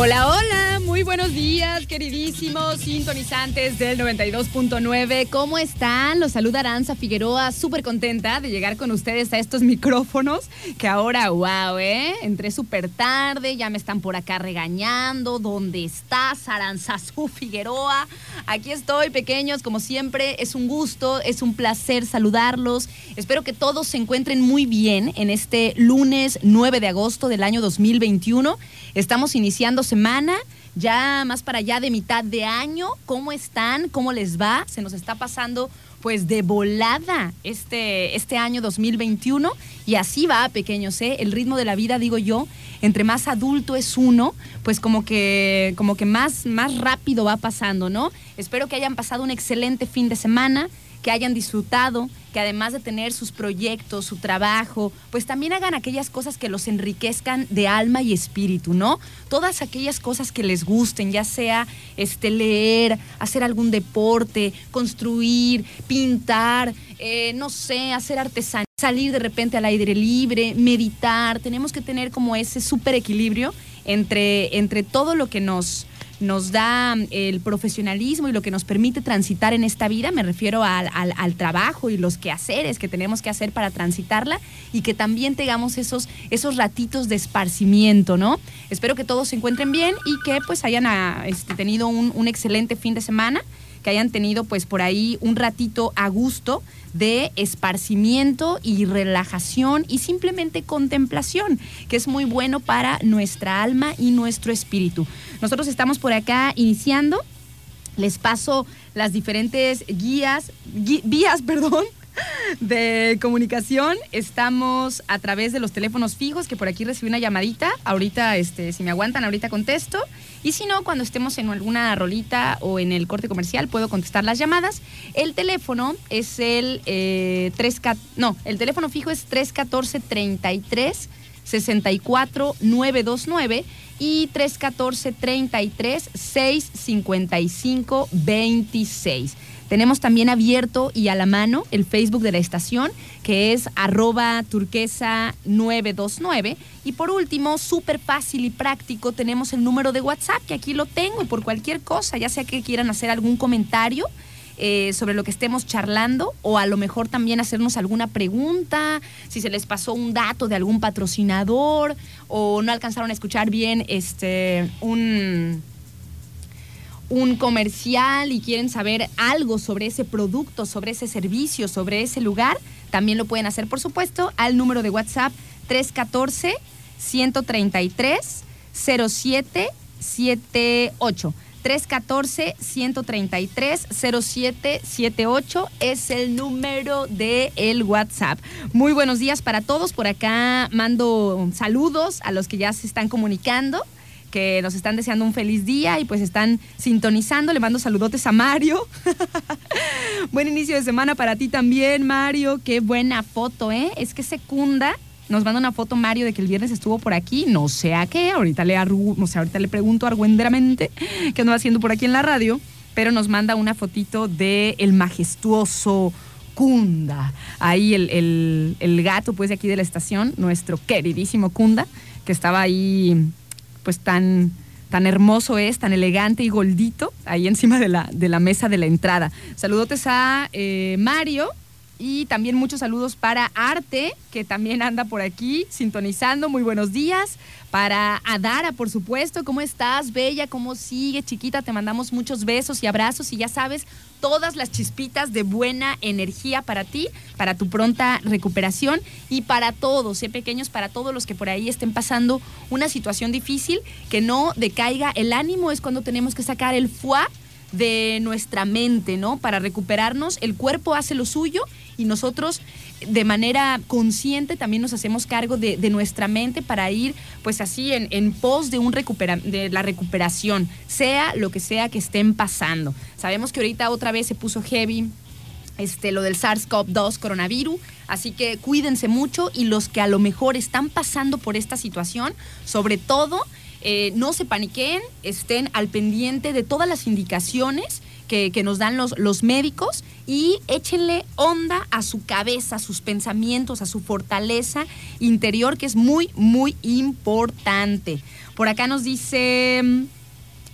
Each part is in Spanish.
Hola, hola, muy buenos días, queridísimos sintonizantes del 92.9. ¿Cómo están? Los saluda Aranza Figueroa, súper contenta de llegar con ustedes a estos micrófonos, que ahora, wow, ¿eh? Entré súper tarde, ya me están por acá regañando. ¿Dónde estás, Aranzazú Figueroa? Aquí estoy, pequeños, como siempre, es un gusto, es un placer saludarlos. Espero que todos se encuentren muy bien en este lunes 9 de agosto del año 2021. Estamos iniciando semana, ya más para allá de mitad de año. ¿Cómo están? ¿Cómo les va? Se nos está pasando pues de volada este, este año 2021 y así va, pequeños, ¿eh? El ritmo de la vida, digo yo, entre más adulto es uno, pues como que, como que más, más rápido va pasando, ¿no? Espero que hayan pasado un excelente fin de semana, que hayan disfrutado, que además de tener sus proyectos, su trabajo, pues también hagan aquellas cosas que los enriquezcan de alma y espíritu, ¿no? Todas aquellas cosas que les gusten, ya sea este leer, hacer algún deporte, construir, pintar, eh, no sé, hacer artesanía, salir de repente al aire libre, meditar. Tenemos que tener como ese súper equilibrio entre, entre todo lo que nos nos da el profesionalismo y lo que nos permite transitar en esta vida, me refiero al, al, trabajo y los quehaceres que tenemos que hacer para transitarla y que también tengamos esos, esos ratitos de esparcimiento, ¿no? Espero que todos se encuentren bien y que pues hayan ah, este, tenido un, un excelente fin de semana hayan tenido pues por ahí un ratito a gusto de esparcimiento y relajación y simplemente contemplación, que es muy bueno para nuestra alma y nuestro espíritu. Nosotros estamos por acá iniciando. Les paso las diferentes guías, vías, perdón, de comunicación. Estamos a través de los teléfonos fijos, que por aquí recibí una llamadita. Ahorita, este, si me aguantan, ahorita contesto. Y si no, cuando estemos en alguna rolita o en el corte comercial, puedo contestar las llamadas. El teléfono es el eh, 3, no, el teléfono fijo es 314 33 64 929 y 314 33 655 26. Tenemos también abierto y a la mano el Facebook de la estación, que es arroba turquesa 929. Y por último, súper fácil y práctico, tenemos el número de WhatsApp, que aquí lo tengo, y por cualquier cosa, ya sea que quieran hacer algún comentario, eh, sobre lo que estemos charlando o a lo mejor también hacernos alguna pregunta, si se les pasó un dato de algún patrocinador o no alcanzaron a escuchar bien este un un comercial y quieren saber algo sobre ese producto, sobre ese servicio, sobre ese lugar, también lo pueden hacer, por supuesto, al número de WhatsApp 314 133 0778. 314-133-0778 es el número de el WhatsApp. Muy buenos días para todos. Por acá mando saludos a los que ya se están comunicando que nos están deseando un feliz día y pues están sintonizando. Le mando saludotes a Mario. Buen inicio de semana para ti también, Mario. Qué buena foto, ¿eh? Es que secunda. Nos manda una foto Mario de que el viernes estuvo por aquí, no sé a qué, ahorita le, no sé, ahorita le pregunto argüenderamente qué anda haciendo por aquí en la radio, pero nos manda una fotito de el majestuoso Kunda. Ahí el, el, el gato pues de aquí de la estación, nuestro queridísimo Kunda, que estaba ahí pues tan, tan hermoso es, tan elegante y goldito, ahí encima de la, de la mesa de la entrada. Saludotes a eh, Mario, y también muchos saludos para Arte, que también anda por aquí sintonizando. Muy buenos días. Para Adara, por supuesto. ¿Cómo estás, Bella? ¿Cómo sigue, chiquita? Te mandamos muchos besos y abrazos. Y ya sabes, todas las chispitas de buena energía para ti, para tu pronta recuperación y para todos, ¿eh? pequeños, para todos los que por ahí estén pasando una situación difícil, que no decaiga el ánimo. Es cuando tenemos que sacar el fuá de nuestra mente, ¿no? Para recuperarnos, el cuerpo hace lo suyo y nosotros de manera consciente también nos hacemos cargo de, nuestra mente para ir pues así en, en pos de, un recupera, de la recuperación, sea lo que sea que estén pasando. Sabemos que ahorita otra vez se puso heavy este, lo del SARS-CoV-2 coronavirus. Así que cuídense mucho y los que a lo mejor están pasando por esta situación, sobre todo, eh, no se paniqueen, estén al pendiente de todas las indicaciones que, que, nos dan los, los médicos y échenle onda a su cabeza, a sus pensamientos, a su fortaleza interior, que es muy, muy importante. Por acá nos dice...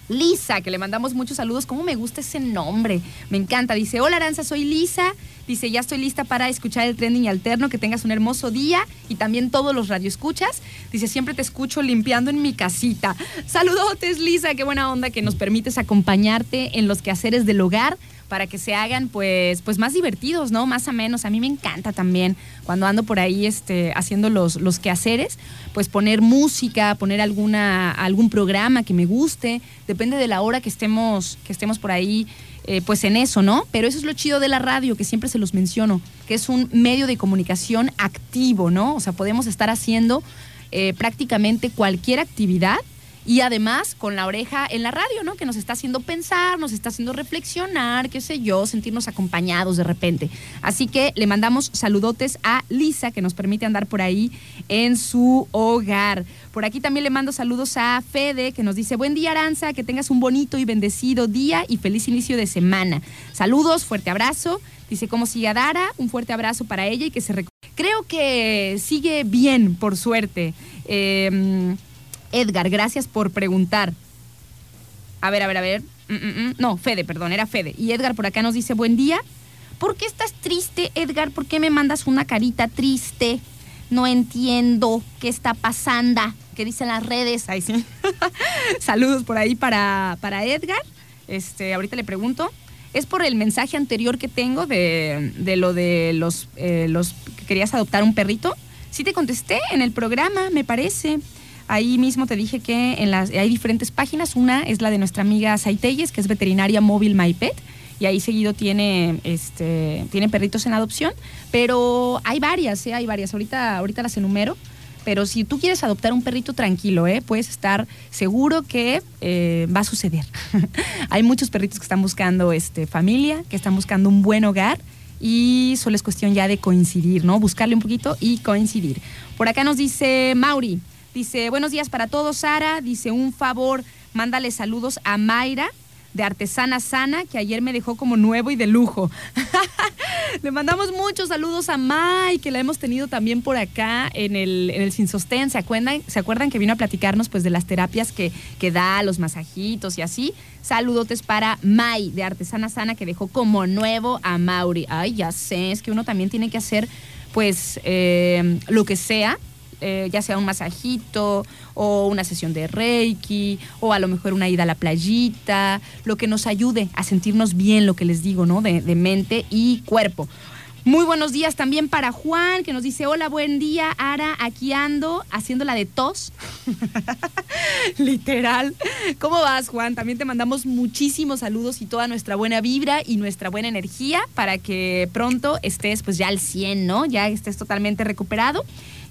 Lisa, que le mandamos muchos saludos. ¿Cómo me gusta ese nombre? Me encanta. Dice, hola Aranza, soy Lisa. Dice, ya estoy lista para escuchar el trending alterno. Que tengas un hermoso día y también todos los radioescuchas. Dice, siempre te escucho limpiando en mi casita. Saludotes, Lisa. Qué buena onda que nos permites acompañarte en los quehaceres del hogar para que se hagan pues, pues más divertidos, ¿no? Más o menos. A mí me encanta también cuando ando por ahí este, haciendo los, los quehaceres, pues poner música, poner alguna, algún programa que me guste, depende de la hora que estemos, que estemos por ahí. Eh, pues en eso, ¿no? Pero eso es lo chido de la radio, que siempre se los menciono, que es un medio de comunicación activo, ¿no? O sea, podemos estar haciendo eh, prácticamente cualquier actividad y además con la oreja en la radio, ¿no? Que nos está haciendo pensar, nos está haciendo reflexionar, qué sé yo, sentirnos acompañados de repente. Así que le mandamos saludotes a Lisa, que nos permite andar por ahí en su hogar. Por aquí también le mando saludos a Fede, que nos dice, buen día Aranza, que tengas un bonito y bendecido día y feliz inicio de semana. Saludos, fuerte abrazo. Dice, ¿cómo sigue Dara? Un fuerte abrazo para ella y que se... Creo que sigue bien, por suerte. Eh, Edgar, gracias por preguntar. A ver, a ver, a ver. Mm, mm, mm. No, Fede, perdón, era Fede. Y Edgar por acá nos dice, buen día. ¿Por qué estás triste, Edgar? ¿Por qué me mandas una carita triste? No entiendo qué está pasando. ¿Qué dicen las redes? Ahí sí. Saludos por ahí para, para Edgar. Este, ahorita le pregunto. Es por el mensaje anterior que tengo de, lo de los, eh, los que querías adoptar un perrito. Sí te contesté en el programa, me parece. Ahí mismo te dije que hay diferentes páginas. Una es la de nuestra amiga Saitelles, que es veterinaria móvil MyPet. Y ahí seguido tiene, este, tiene perritos en adopción. Pero hay varias, ¿eh? hay varias. Ahorita, ahorita las enumero. Pero si tú quieres adoptar un perrito tranquilo, ¿eh? puedes estar seguro que eh, va a suceder. hay muchos perritos que están buscando este, familia, que están buscando un buen hogar y solo es cuestión ya de coincidir, ¿no? Buscarle un poquito y coincidir. Por acá nos dice Mauri, Dice, buenos días para todos, Sara. Dice, un favor, mándale saludos a Mayra de Artesana Sana, que ayer me dejó como nuevo y de lujo. Le mandamos muchos saludos a May, que la hemos tenido también por acá en el, Sin Sostén. ¿Se acuerdan, ¿Se acuerdan que vino a platicarnos pues, de las terapias que, que da, los masajitos y así? Saludotes para May de Artesana Sana, que dejó como nuevo a Mauri. Ay, ya sé, es que uno también tiene que hacer pues eh, lo que sea eh, ya sea un masajito o una sesión de reiki o a lo mejor una ida a la playita, lo que nos ayude a sentirnos bien, lo que les digo, ¿no? De, mente y cuerpo. Muy buenos días también para Juan, que nos dice, hola, buen día, Ara, aquí ando, haciéndola de tos. Literal. ¿Cómo vas, Juan? También te mandamos muchísimos saludos y toda nuestra buena vibra y nuestra buena energía para que pronto estés pues ya al 100, ¿no? Ya estés totalmente recuperado.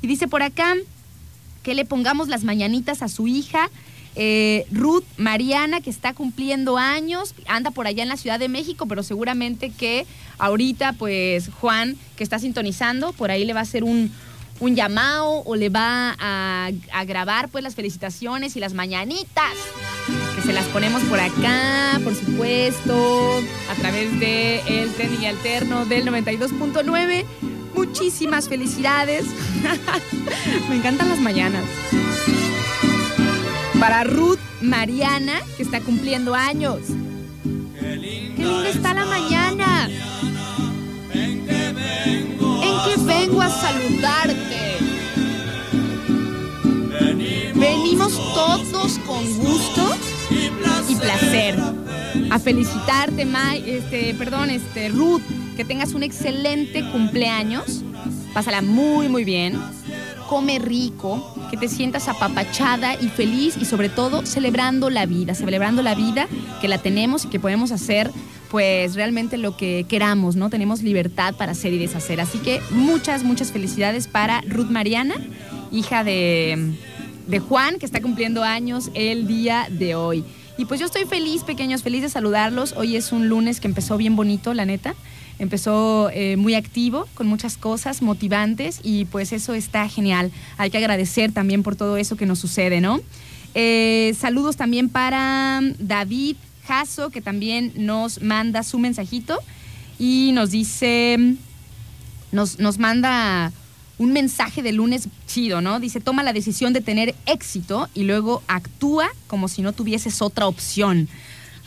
Y dice por acá que le pongamos las mañanitas a su hija. Eh, Ruth Mariana, que está cumpliendo años, anda por allá en la Ciudad de México, pero seguramente que ahorita, pues Juan, que está sintonizando, por ahí le va a hacer un, un llamado o le va a, grabar pues las felicitaciones y las mañanitas, que se las ponemos por acá, por supuesto, a través de el y alterno del 92.9 muchísimas felicidades. Me encantan las mañanas. Para Ruth Mariana, que está cumpliendo años. Qué linda está la mañana. En que vengo a saludarte. Venimos todos con gusto y placer a felicitarte, este, perdón, este, Ruth que tengas un excelente cumpleaños. Pásala muy, muy bien. Come rico, que te sientas apapachada y feliz y sobre todo celebrando la vida, celebrando la vida que la tenemos y que podemos hacer pues realmente lo que queramos, ¿no? Tenemos libertad para hacer y deshacer. Así que muchas, muchas felicidades para Ruth Mariana, hija de, de Juan, que está cumpliendo años el día de hoy. Y pues yo estoy feliz, pequeños, feliz de saludarlos. Hoy es un lunes que empezó bien bonito, la neta. Empezó eh, muy activo, con muchas cosas motivantes y pues eso está genial. Hay que agradecer también por todo eso que nos sucede, ¿no? Eh, saludos también para David Jasso, que también nos manda su mensajito y nos dice, nos, nos manda un mensaje de lunes chido, ¿no? Dice, toma la decisión de tener éxito y luego actúa como si no tuvieses otra opción.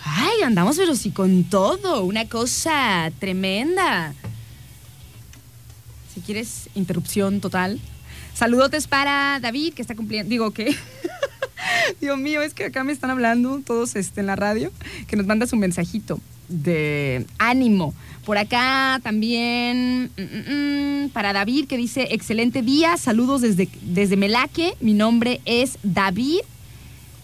Ay, andamos pero sí con todo, una cosa tremenda. Si quieres, interrupción total. Saludotes para David, que está cumpliendo, digo que... Dios mío, es que acá me están hablando todos este, en la radio, que nos manda su mensajito de ánimo. Por acá también mm, mm, mm, para David que dice, excelente día, saludos desde, desde Melaque, mi nombre es David.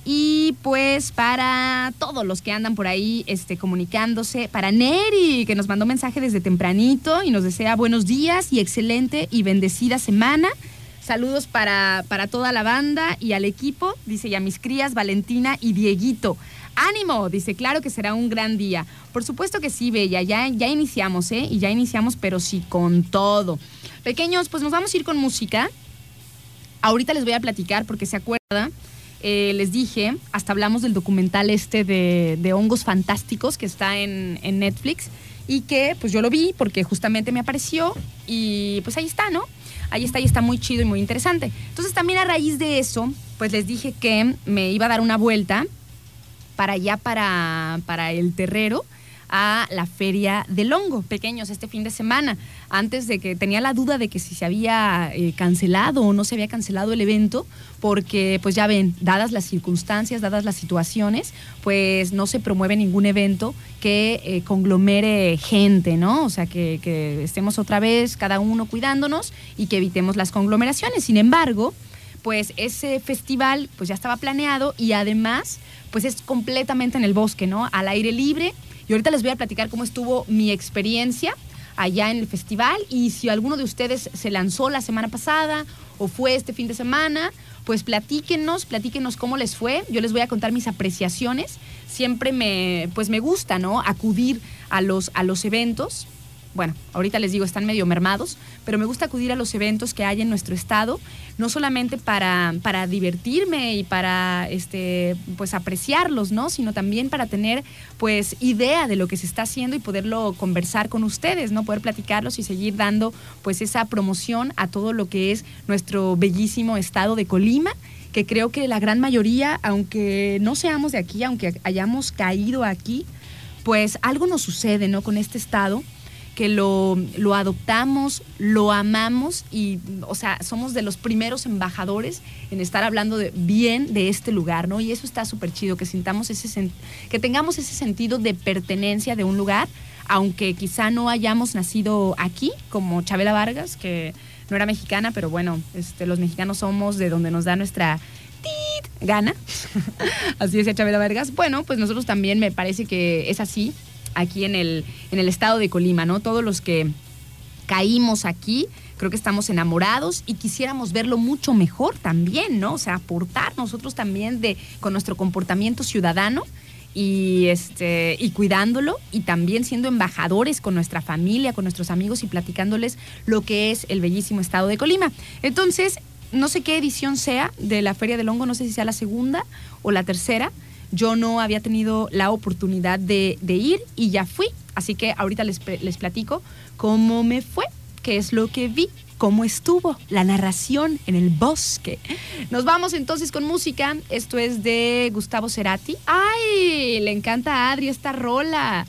Y pues para todos los que andan por ahí este, comunicándose, para Neri, que nos mandó mensaje desde tempranito y nos desea buenos días y excelente y bendecida semana. Saludos para, para toda la banda y al equipo, dice, y a mis crías Valentina y Dieguito. Ánimo, dice, claro que será un gran día. Por supuesto que sí, Bella, ya, ya iniciamos, ¿eh? Y ya iniciamos, pero sí con todo. Pequeños, pues nos vamos a ir con música. Ahorita les voy a platicar porque se acuerda. Eh, les dije, hasta hablamos del documental este de, hongos fantásticos que está en, en, Netflix y que pues yo lo vi porque justamente me apareció y pues ahí está, ¿no? Ahí está y está muy chido y muy interesante. Entonces también a raíz de eso, pues les dije que me iba a dar una vuelta para allá, para, para el terrero a la feria del hongo, pequeños, este fin de semana, antes de que tenía la duda de que si se había eh, cancelado o no se había cancelado el evento, porque pues ya ven, dadas las circunstancias, dadas las situaciones, pues no se promueve ningún evento que eh, conglomere gente, ¿no? O sea, que, que estemos otra vez cada uno cuidándonos y que evitemos las conglomeraciones. Sin embargo, pues ese festival pues ya estaba planeado y además pues es completamente en el bosque, ¿no? Al aire libre. Y ahorita les voy a platicar cómo estuvo mi experiencia allá en el festival y si alguno de ustedes se lanzó la semana pasada o fue este fin de semana, pues platíquenos, platíquenos cómo les fue. Yo les voy a contar mis apreciaciones. Siempre me, pues me gusta, ¿no? Acudir a los, a los eventos bueno, ahorita les digo, están medio mermados, pero me gusta acudir a los eventos que hay en nuestro estado, no solamente para, para divertirme y para este, pues apreciarlos, ¿no? Sino también para tener pues idea de lo que se está haciendo y poderlo conversar con ustedes, ¿no? Poder platicarlos y seguir dando pues esa promoción a todo lo que es nuestro bellísimo estado de Colima que creo que la gran mayoría, aunque no seamos de aquí, aunque hayamos caído aquí, pues algo nos sucede, ¿no? Con este estado que lo, lo, adoptamos, lo amamos y, o sea, somos de los primeros embajadores en estar hablando de, bien de este lugar, ¿no? Y eso está súper chido, que sintamos ese, que tengamos ese sentido de pertenencia de un lugar, aunque quizá no hayamos nacido aquí, como Chabela Vargas, que no era mexicana, pero bueno, este, los mexicanos somos de donde nos da nuestra gana. así decía Chabela Vargas. Bueno, pues nosotros también me parece que es así aquí en el, en el estado de Colima, ¿no? Todos los que caímos aquí, creo que estamos enamorados y quisiéramos verlo mucho mejor también, ¿no? O sea, aportar nosotros también de, con nuestro comportamiento ciudadano y, este, y cuidándolo y también siendo embajadores con nuestra familia, con nuestros amigos y platicándoles lo que es el bellísimo estado de Colima. Entonces, no sé qué edición sea de la Feria del Hongo, no sé si sea la segunda o la tercera, yo no había tenido la oportunidad de, ir y ya fui. Así que ahorita les, les platico cómo me fue, qué es lo que vi, cómo estuvo la narración en el bosque. Nos vamos entonces con música. Esto es de Gustavo Cerati. ¡Ay! Le encanta a Adri esta rola.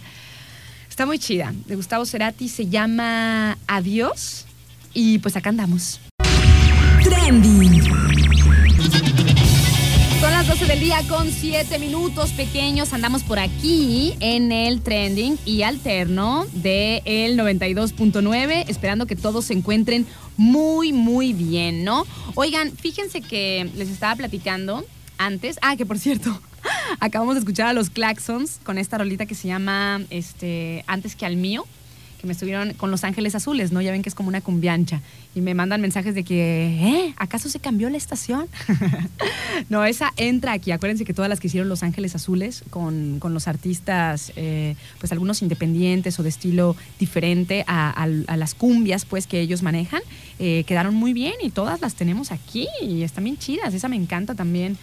Está muy chida. De Gustavo Cerati se llama Adiós. Y pues acá andamos. Son las 12 del día con 7 minutos pequeños. Andamos por aquí en el trending y alterno de el 92.9, esperando que todos se encuentren muy, muy bien, ¿no? Oigan, fíjense que les estaba platicando antes. Ah, que por cierto, acabamos de escuchar a los Claxons con esta rolita que se llama este, Antes que al mío que me estuvieron con Los Ángeles Azules, ¿no? Ya ven que es como una cumbiancha. Y me mandan mensajes de que, ¿eh? ¿Acaso se cambió la estación? no, esa entra aquí. Acuérdense que todas las que hicieron Los Ángeles Azules con, los artistas, eh, pues algunos independientes o de estilo diferente a, las cumbias, pues, que ellos manejan, eh, quedaron muy bien y todas las tenemos aquí y están bien chidas. Esa me encanta también.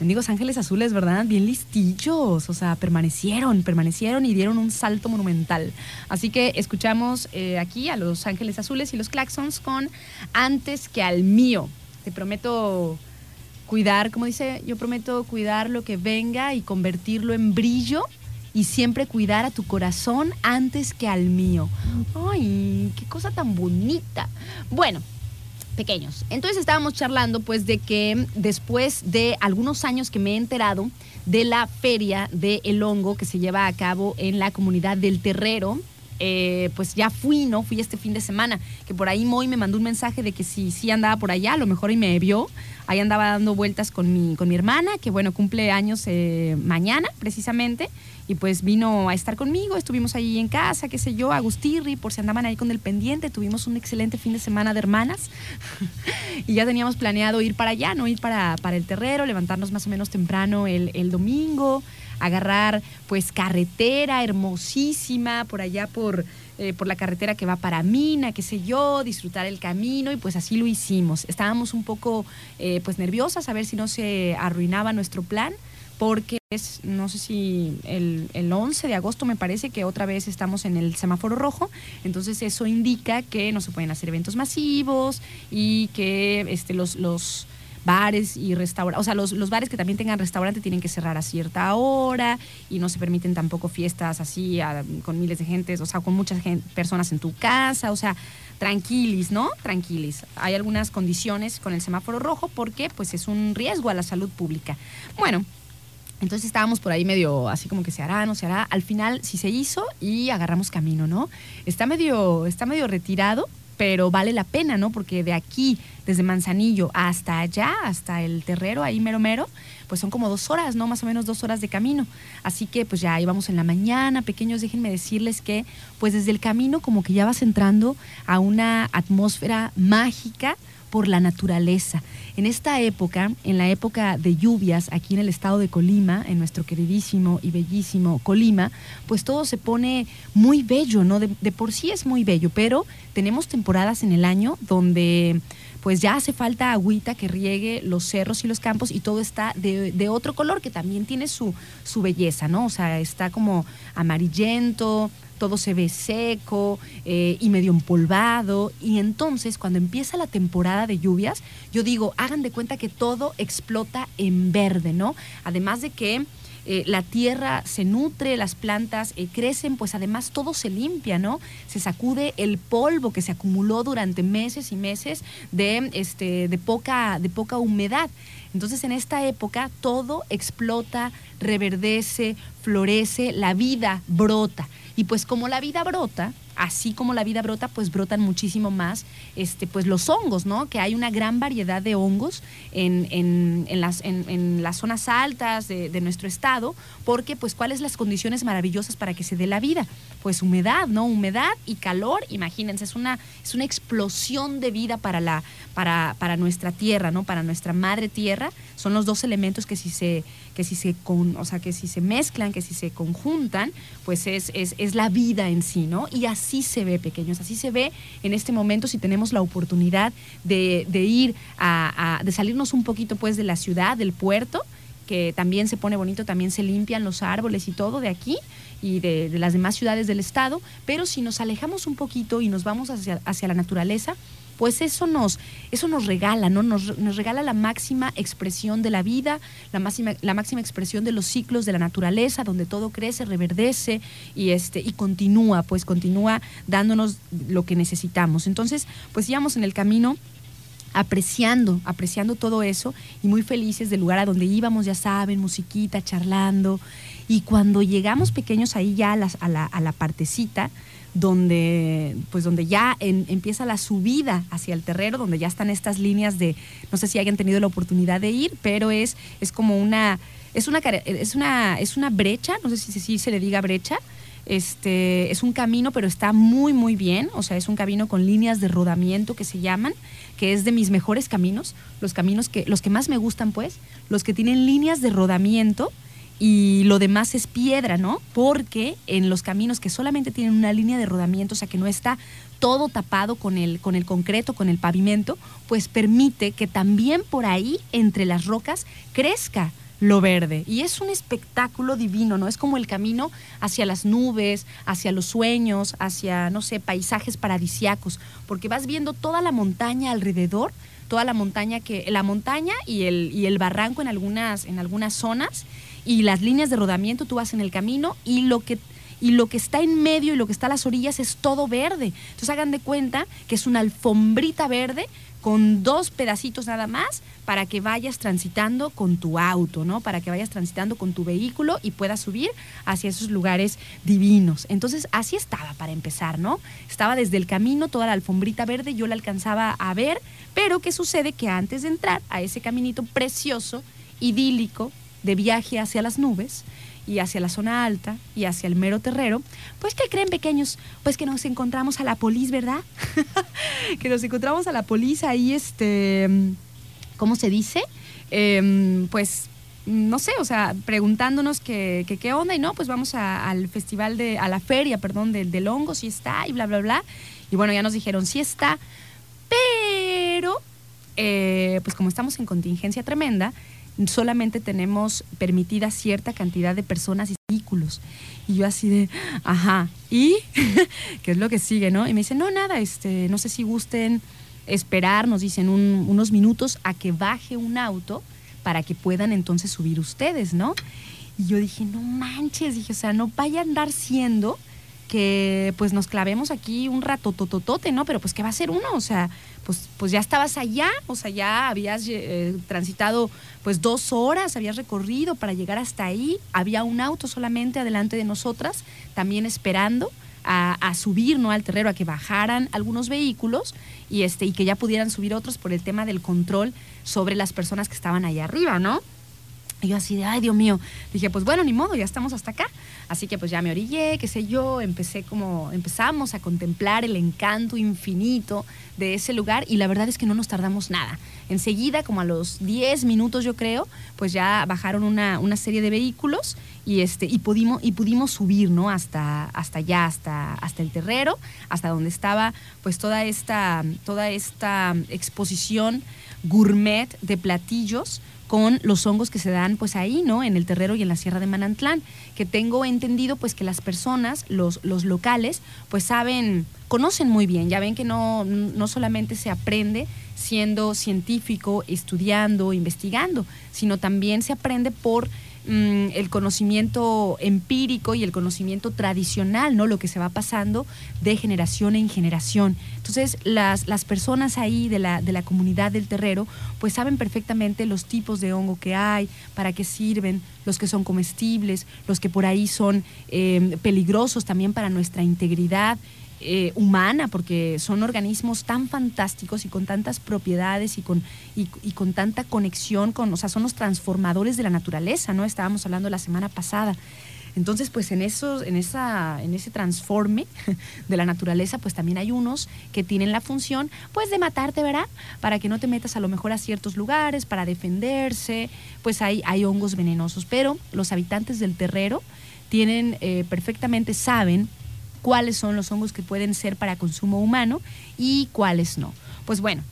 Bendigos Ángeles Azules, ¿verdad? Bien listillos, o sea, permanecieron, permanecieron y dieron un salto monumental. Así que escuchamos eh, aquí a los Ángeles Azules y los Claxons con Antes que al mío. Te prometo cuidar, como dice, yo prometo cuidar lo que venga y convertirlo en brillo y siempre cuidar a tu corazón antes que al mío. Ay, qué cosa tan bonita. Bueno, pequeños. Entonces estábamos charlando pues de que después de algunos años que me he enterado de la feria de El Hongo que se lleva a cabo en la comunidad del Terrero, eh, pues ya fui, ¿no? Fui este fin de semana, que por ahí Moy me mandó un mensaje de que si sí andaba por allá, a lo mejor y me vio, ahí andaba dando vueltas con mi, con mi hermana, que bueno, cumple años eh, mañana precisamente, y pues vino a estar conmigo, estuvimos ahí en casa, qué sé yo, Agustirri, por si andaban ahí con el pendiente, tuvimos un excelente fin de semana de hermanas y ya teníamos planeado ir para allá, ¿no? Ir para, para el terrero, levantarnos más o menos temprano el domingo, agarrar pues carretera hermosísima por allá por, eh, por la carretera que va para Mina, qué sé yo, disfrutar el camino y pues así lo hicimos. Estábamos un poco eh, pues nerviosas a ver si no se arruinaba nuestro plan porque es, no sé si el, el, 11 de agosto me parece que otra vez estamos en el semáforo rojo, entonces eso indica que no se pueden hacer eventos masivos y que este, los, los bares y restaurantes, o sea, los, los, bares que también tengan restaurante tienen que cerrar a cierta hora y no se permiten tampoco fiestas así con miles de gente, o sea, con muchas personas en tu casa, o sea, tranquilis, ¿no? Tranquilis. Hay algunas condiciones con el semáforo rojo porque pues es un riesgo a la salud pública. Bueno, entonces estábamos por ahí medio así como que se hará, no se hará. Al final sí se hizo y agarramos camino, ¿no? Está medio, está medio retirado, pero vale la pena, ¿no? Porque de aquí, desde Manzanillo hasta allá, hasta el terrero, ahí mero mero, pues son como dos horas, ¿no? Más o menos dos horas de camino. Así que pues ya íbamos en la mañana, pequeños, déjenme decirles que pues desde el camino como que ya vas entrando a una atmósfera mágica por la naturaleza. En esta época, en la época de lluvias aquí en el estado de Colima, en nuestro queridísimo y bellísimo Colima, pues todo se pone muy bello, ¿no? De, por sí es muy bello, pero tenemos temporadas en el año donde pues ya hace falta agüita que riegue los cerros y los campos y todo está de, de, otro color que también tiene su, su belleza, ¿no? O sea, está como amarillento, todo se ve seco eh, y medio empolvado. Y entonces, cuando empieza la temporada de lluvias, yo digo, hagan de cuenta que todo explota en verde, ¿no? Además de que eh, la tierra se nutre, las plantas eh, crecen, pues además todo se limpia, ¿no? Se sacude el polvo que se acumuló durante meses y meses de, este, de, poca, de poca humedad. Entonces en esta época todo explota, reverdece, florece, la vida brota. Y pues como la vida brota, así como la vida brota, pues brotan muchísimo más este, pues los hongos, ¿no? Que hay una gran variedad de hongos en, en, las, en, las, zonas altas de, de, nuestro estado, porque pues cuáles las condiciones maravillosas para que se dé la vida. Pues humedad, ¿no? Humedad y calor, imagínense, es una, es una explosión de vida para, la, para, para nuestra tierra, ¿no? Para nuestra madre tierra. Son los dos elementos que si se, que si se, con, o sea, que si se mezclan, que si se conjuntan, pues es, es, es la vida en sí, ¿no? Y así se ve, pequeños, así se ve en este momento si tenemos la oportunidad de, ir a, de salirnos un poquito pues de la ciudad, del puerto, que también se pone bonito, también se limpian los árboles y todo de aquí y de, las demás ciudades del estado, pero si nos alejamos un poquito y nos vamos hacia, hacia la naturaleza, pues eso nos, eso nos regala, ¿no? Nos, nos, regala la máxima expresión de la vida, la máxima, la máxima expresión de los ciclos de la naturaleza, donde todo crece, reverdece y, este, y continúa, pues continúa dándonos lo que necesitamos. Entonces, pues íbamos en el camino apreciando, apreciando todo eso y muy felices del lugar a donde íbamos, ya saben, musiquita, charlando. Y cuando llegamos pequeños ahí ya a la, a la, a la partecita, donde, pues donde ya empieza la subida hacia el terrero, donde ya están estas líneas de, no sé si hayan tenido la oportunidad de ir, pero es, es como una, es una, es una, es una brecha, no sé si, si se le diga brecha, este, es un camino, pero está muy, muy bien. O sea, es un camino con líneas de rodamiento que se llaman, que es de mis mejores caminos. Los caminos que, los que más me gustan, pues, los que tienen líneas de rodamiento y lo demás es piedra, ¿no? Porque en los caminos que solamente tienen una línea de rodamiento, o sea, que no está todo tapado con el, con el concreto, con el pavimento, pues permite que también por ahí, entre las rocas, crezca lo verde. Y es un espectáculo divino, ¿no? Es como el camino hacia las nubes, hacia los sueños, hacia, no sé, paisajes paradisiacos, porque vas viendo toda la montaña alrededor, toda la montaña que, la montaña y el, y el barranco en algunas, en algunas zonas, y las líneas de rodamiento tú vas en el camino y lo que y lo que está en medio y lo que está a las orillas es todo verde. Entonces hagan de cuenta que es una alfombrita verde con dos pedacitos nada más para que vayas transitando con tu auto, ¿no? Para que vayas transitando con tu vehículo y puedas subir hacia esos lugares divinos. Entonces, así estaba para empezar, ¿no? Estaba desde el camino, toda la alfombrita verde, yo la alcanzaba a ver, pero ¿qué sucede? Que antes de entrar a ese caminito precioso, idílico, de viaje hacia las nubes, y hacia la zona alta y hacia el mero terrero, pues ¿qué creen pequeños? Pues que nos encontramos a la polis, ¿verdad? que nos encontramos a la polis ahí, este, ¿cómo se dice? Em, pues no sé, o sea, preguntándonos qué qué onda y no, pues vamos al festival de, a la feria, perdón, del, del hongo, si está y bla, bla, bla. Y bueno, ya nos dijeron, sí está, pero, eh, pues como estamos en contingencia tremenda, solamente tenemos permitida cierta cantidad de personas y vehículos. Y yo así de, ajá, ¿y qué es lo que sigue, no? Y me dice, no, nada, este, no sé si gusten esperar, nos dicen unos minutos a que baje un auto para que puedan entonces subir ustedes, ¿no? Y yo dije, no manches, dije, o sea, no vaya a andar siendo que pues nos clavemos aquí un rato tototote, ¿no? Pero pues ¿qué va a ser uno? O sea, pues, pues ya estabas allá, o sea, ya habías eh, transitado pues dos horas, habías recorrido para llegar hasta ahí, había un auto solamente adelante de nosotras, también esperando. A, subir ¿no? al terrero, a que bajaran algunos vehículos y, este, y que ya pudieran subir otros por el tema del control sobre las personas que estaban allá arriba, ¿no? Y yo así de, ay Dios mío, dije, pues bueno, ni modo, ya estamos hasta acá. Así que pues ya me orillé, qué sé yo, empecé como, empezamos a contemplar el encanto infinito de ese lugar y la verdad es que no nos tardamos nada. Enseguida, como a los 10 minutos yo creo, pues ya bajaron una, una serie de vehículos y, este, y, pudimos, y pudimos subir, ¿no? Hasta, hasta allá, hasta, hasta el terrero, hasta donde estaba pues toda esta, toda esta exposición gourmet de platillos con los hongos que se dan pues ahí, ¿no? En el terrero y en la Sierra de Manantlán, que tengo entendido pues que las personas, los, los locales, pues saben, conocen muy bien, ya ven que no, no solamente se aprende siendo científico, estudiando, investigando, sino también se aprende por Mm, el conocimiento empírico y el conocimiento tradicional, ¿no? Lo que se va pasando de generación en generación. Entonces, las, las personas ahí de la, de la comunidad del terrero, pues saben perfectamente los tipos de hongo que hay, para qué sirven, los que son comestibles, los que por ahí son eh, peligrosos también para nuestra integridad. Eh, humana, porque son organismos tan fantásticos y con tantas propiedades y con, y, con tanta conexión con, o sea, son los transformadores de la naturaleza, ¿no? Estábamos hablando la semana pasada. Entonces, pues en, esos, en, esa, en ese transforme de la naturaleza, pues también hay unos que tienen la función, pues de matarte, ¿verdad? Para que no te metas a lo mejor a ciertos lugares, para defenderse, pues hay, hay hongos venenosos. Pero los habitantes del terrero tienen, eh, perfectamente saben cuáles son los hongos que pueden ser para consumo humano y cuáles no. Pues bueno,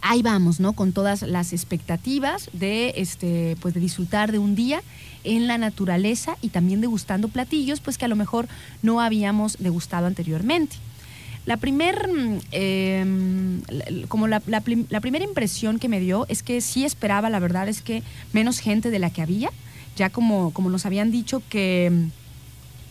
ahí vamos, ¿no? Con todas las expectativas de, este, pues de disfrutar de un día en la naturaleza y también degustando platillos, pues que a lo mejor no habíamos degustado anteriormente. La primer, em, como la primera impresión que me dio es que sí esperaba, la verdad es que menos gente de la que había, ya como, como nos habían dicho que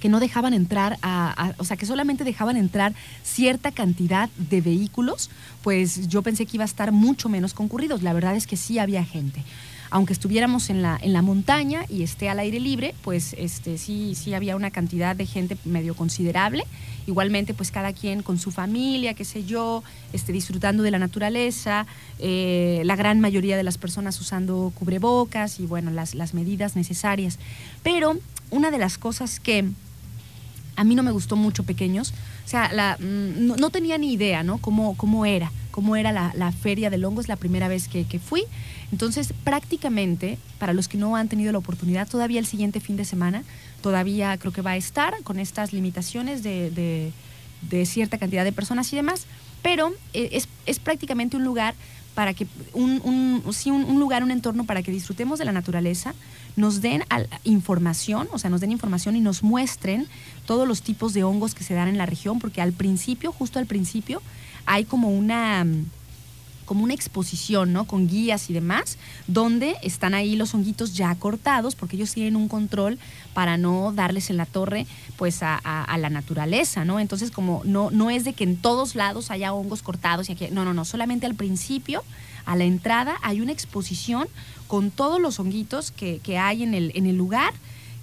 que no dejaban entrar, a, o sea, que solamente dejaban entrar cierta cantidad de vehículos, pues yo pensé que iba a estar mucho menos concurridos. La verdad es que sí había gente. aunque estuviéramos en la, en la montaña y esté al aire libre, pues este, sí, sí había una cantidad de gente medio considerable. Igualmente, pues cada quien con su familia, qué sé yo, este, disfrutando de la naturaleza, eh, la gran mayoría de las personas usando cubrebocas y bueno, las, las medidas necesarias. Pero una de las cosas que a mí no me gustó mucho pequeños, o sea, mm, no, tenía ni idea, ¿no? Cómo, cómo era, cómo era la, feria del hongo, es la primera vez que, fui. Entonces, prácticamente, para los que no han tenido la oportunidad, todavía el siguiente fin de semana, todavía creo que va a estar con estas limitaciones de, de, cierta cantidad de personas y demás, pero eh, es, es prácticamente un lugar para que un, sí, un, lugar, un entorno para que disfrutemos de la naturaleza, nos den información, o sea, nos den información y nos muestren todos los tipos de hongos que se dan en la región, porque al principio, justo al principio, hay como una como una exposición, ¿no? Con guías y demás, donde están ahí los honguitos ya cortados, porque ellos tienen un control para no darles en la torre, pues, a, la naturaleza, ¿no? Entonces, como no, no es de que en todos lados haya hongos cortados y aquí, no, no, no, solamente al principio, a la entrada, hay una exposición con todos los honguitos que, que hay en el, en el lugar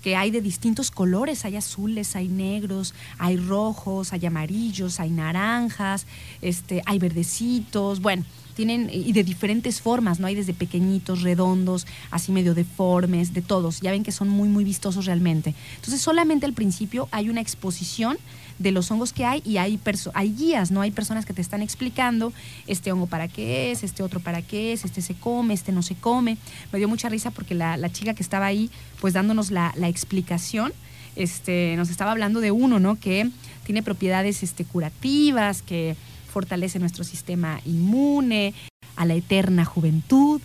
que hay de distintos colores, hay azules, hay negros, hay rojos, hay amarillos, hay naranjas, este, hay verdecitos, bueno, tienen y de diferentes formas, ¿no? Hay desde pequeñitos, redondos, así medio deformes, de todos. Ya ven que son muy, muy vistosos realmente. Entonces, solamente al principio hay una exposición de los hongos que hay y hay, hay guías, ¿no? Hay personas que te están explicando este hongo para qué es, este otro para qué es, este se come, este no se come. Me dio mucha risa porque la, la chica que estaba ahí, pues dándonos la, la explicación, este, nos estaba hablando de uno, ¿no? Que tiene propiedades este, curativas, que fortalece nuestro sistema inmune, a la eterna juventud,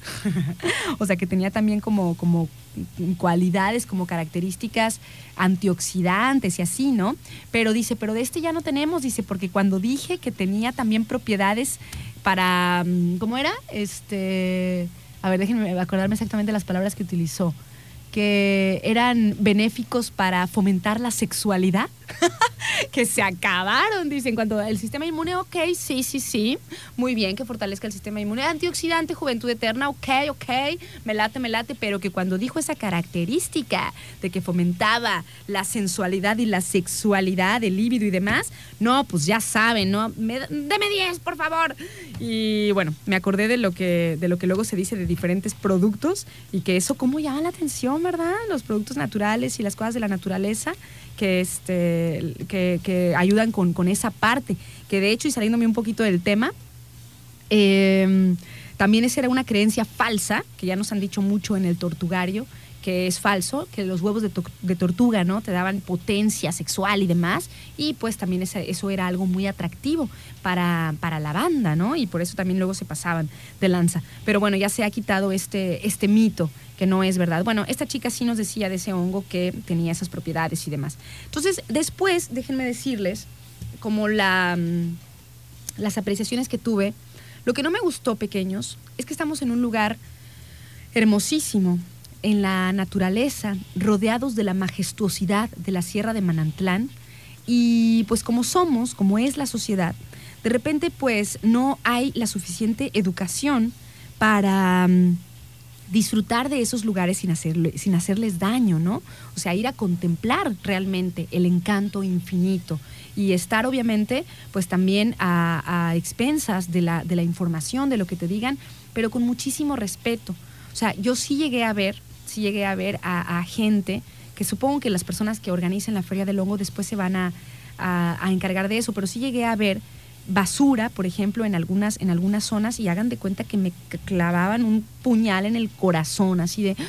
o sea que tenía también como, como cualidades, como características antioxidantes y así, ¿no? Pero dice, pero de este ya no tenemos, dice, porque cuando dije que tenía también propiedades para, mm, ¿cómo era? Este, a ver, déjenme acordarme exactamente las palabras que utilizó que eran benéficos para fomentar la sexualidad, que se acabaron, dicen, cuando el sistema inmune, ok, sí, sí, sí, muy bien que fortalezca el sistema inmune, antioxidante, juventud eterna, ok, ok, me late, me late, pero que cuando dijo esa característica de que fomentaba la sensualidad y la sexualidad, el líbido y demás, no, pues ya saben, ¿no? deme 10, por favor. Y bueno, me acordé de lo que, de lo que luego se dice de diferentes productos y que eso cómo llama la atención, ¿verdad? Los productos naturales y las cosas de la naturaleza que, este, que, ayudan con, esa parte. Que de hecho, y saliéndome un poquito del tema, em, también esa era una creencia falsa, que ya nos han dicho mucho en el tortugario, que es falso, que los huevos de, tortuga, ¿no? Te daban potencia sexual y demás, y pues también eso era algo muy atractivo para, para, la banda, ¿no? Y por eso también luego se pasaban de lanza. Pero bueno, ya se ha quitado este, este mito que no es verdad. Bueno, esta chica sí nos decía de ese hongo que tenía esas propiedades y demás. Entonces, después, déjenme decirles, como la, mm, las apreciaciones que tuve, lo que no me gustó, pequeños, es que estamos en un lugar hermosísimo, en la naturaleza, rodeados de la majestuosidad de la Sierra de Manantlán, y pues como somos, como es la sociedad, de repente pues no hay la suficiente educación para mm, disfrutar de esos lugares sin, hacerle, sin hacerles daño, ¿no? O sea, ir a contemplar realmente el encanto infinito y estar obviamente pues también a, expensas de la, de la información, de lo que te digan, pero con muchísimo respeto. O sea, yo sí llegué a ver, sí llegué a ver a, gente que supongo que las personas que organizan la Feria del Hongo después se van a, a encargar de eso, pero sí llegué a ver basura, por ejemplo, en algunas, en algunas zonas y hagan de cuenta que me clavaban un puñal en el corazón, así de...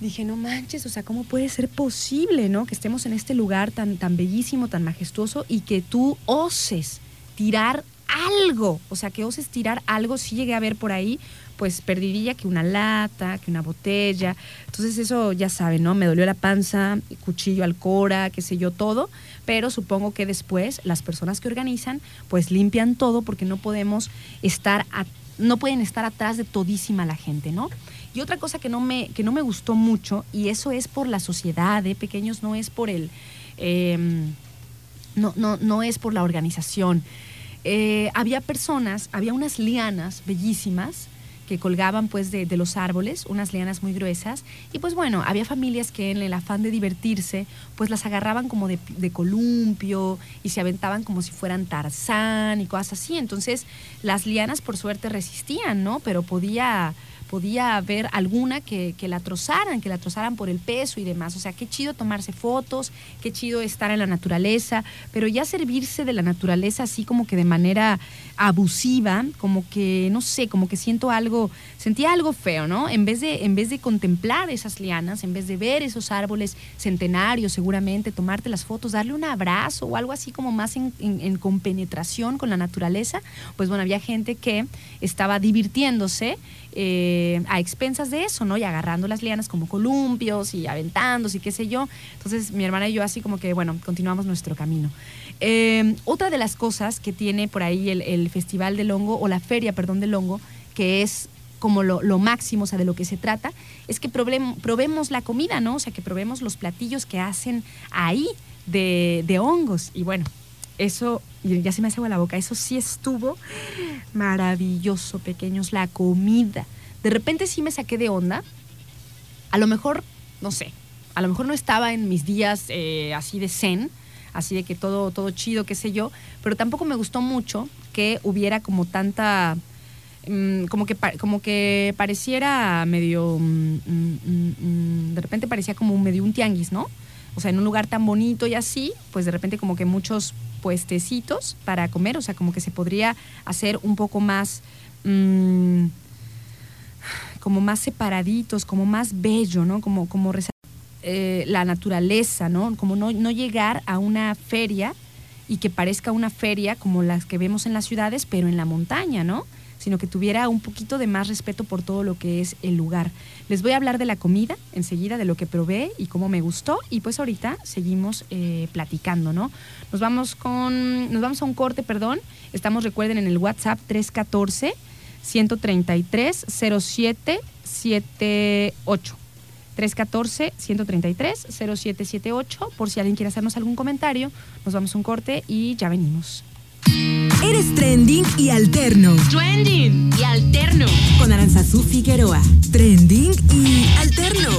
Dije, no manches, o sea, ¿cómo puede ser posible, no? Que estemos en este lugar tan, tan bellísimo, tan majestuoso y que tú oses tirar algo, o sea, que oses tirar algo, si llegué a ver por ahí, pues perdiría que una lata, que una botella. Entonces eso ya saben, ¿no? Me dolió la panza, cuchillo al cora, qué sé yo, todo pero supongo que después las personas que organizan pues limpian todo porque no podemos estar, no pueden estar atrás de todísima la gente, ¿no? Y otra cosa que no me, que no me gustó mucho, y eso es por la sociedad, de ¿eh? pequeños, no es por el, em, no, no, no es por la organización. Eh, había personas, había unas lianas bellísimas que colgaban pues de, de, los árboles, unas lianas muy gruesas. Y pues bueno, había familias que en el afán de divertirse, pues las agarraban como de, de columpio y se aventaban como si fueran tarzán y cosas así. Entonces las lianas por suerte resistían, ¿no? Pero podía podía haber alguna que, que, la trozaran, que la trozaran por el peso y demás. O sea, qué chido tomarse fotos, qué chido estar en la naturaleza, pero ya servirse de la naturaleza así como que de manera abusiva, como que, no sé, como que siento algo, sentía algo feo, ¿no? En vez de, en vez de contemplar esas lianas, en vez de ver esos árboles centenarios seguramente, tomarte las fotos, darle un abrazo o algo así como más en, en, en compenetración con la naturaleza, pues bueno, había gente que estaba divirtiéndose eh, a expensas de eso, ¿no? Y agarrando las lianas como columpios y aventándose y qué sé yo. Entonces mi hermana y yo así como que, bueno, continuamos nuestro camino. Eh, otra de las cosas que tiene por ahí el, el, Festival del Hongo, o la Feria, perdón, del Hongo, que es como lo, máximo, o sea, de lo que se trata, es que probemos la comida, ¿no? O sea, que probemos los platillos que hacen ahí de, de hongos. Y bueno, eso, ya se me hace agua la boca, eso sí estuvo maravilloso, pequeños, la comida. De repente sí me saqué de onda. A lo mejor, no sé, a lo mejor no estaba en mis días eh, así de zen, así de que todo, todo chido, qué sé yo, pero tampoco me gustó mucho que hubiera como tanta, mmm, como, que, como que pareciera medio, mmm, mmm, de repente parecía como medio un tianguis, ¿no? O sea, en un lugar tan bonito y así, pues de repente como que muchos puestecitos para comer, o sea, como que se podría hacer un poco más, mmm, como más separaditos, como más bello, ¿no? Como, como eh, la naturaleza, ¿no? Como no, no llegar a una feria y que parezca una feria como las que vemos en las ciudades, pero en la montaña, ¿no? Sino que tuviera un poquito de más respeto por todo lo que es el lugar. Les voy a hablar de la comida enseguida, de lo que probé y cómo me gustó, y pues ahorita seguimos eh, platicando, ¿no? Nos vamos con, nos vamos a un corte, perdón. Estamos, recuerden, en el WhatsApp 314 133 0778. 314-133-0778. Por si alguien quiere hacernos algún comentario, nos vamos a un corte y ya venimos. Eres trending y alterno. Trending y alterno. Con Aranzazú Figueroa. Trending y alterno.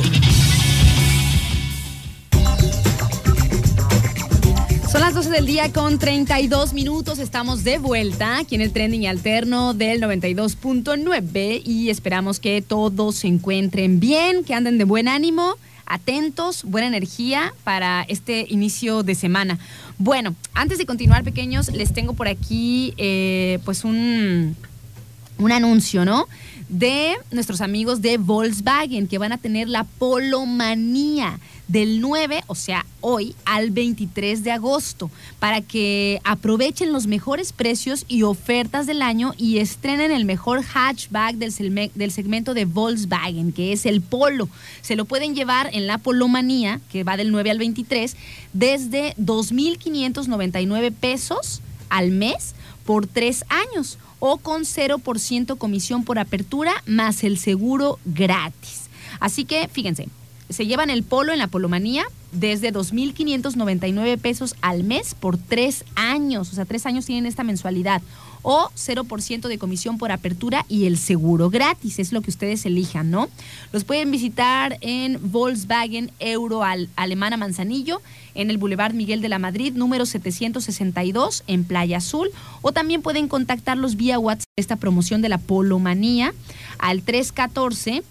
Son las 12 del día con 32 minutos. Estamos de vuelta aquí en el trending y alterno del 92.9 y esperamos que todos se encuentren bien, que anden de buen ánimo atentos, buena energía para este inicio de semana. Bueno, antes de continuar, pequeños, les tengo por aquí eh, pues un, un anuncio, ¿no? De nuestros amigos de Volkswagen que van a tener la Polomanía del 9, o sea, hoy, al 23 de agosto, para que aprovechen los mejores precios y ofertas del año y estrenen el mejor hatchback del, del segmento de Volkswagen, que es el Polo. Se lo pueden llevar en la Polomanía, que va del 9 al 23, desde 2.599 pesos al mes por tres años o con 0% comisión por apertura más el seguro gratis. Así que fíjense, se llevan el polo en la polomanía desde 2.599 pesos al mes por tres años. O sea, tres años tienen esta mensualidad. O 0% de comisión por apertura y el seguro gratis. Es lo que ustedes elijan, ¿no? Los pueden visitar en Volkswagen Euro Al Alemana Manzanillo, en el Boulevard Miguel de la Madrid, número 762, en Playa Azul. O también pueden contactarlos vía WhatsApp esta promoción de la Polomanía al 314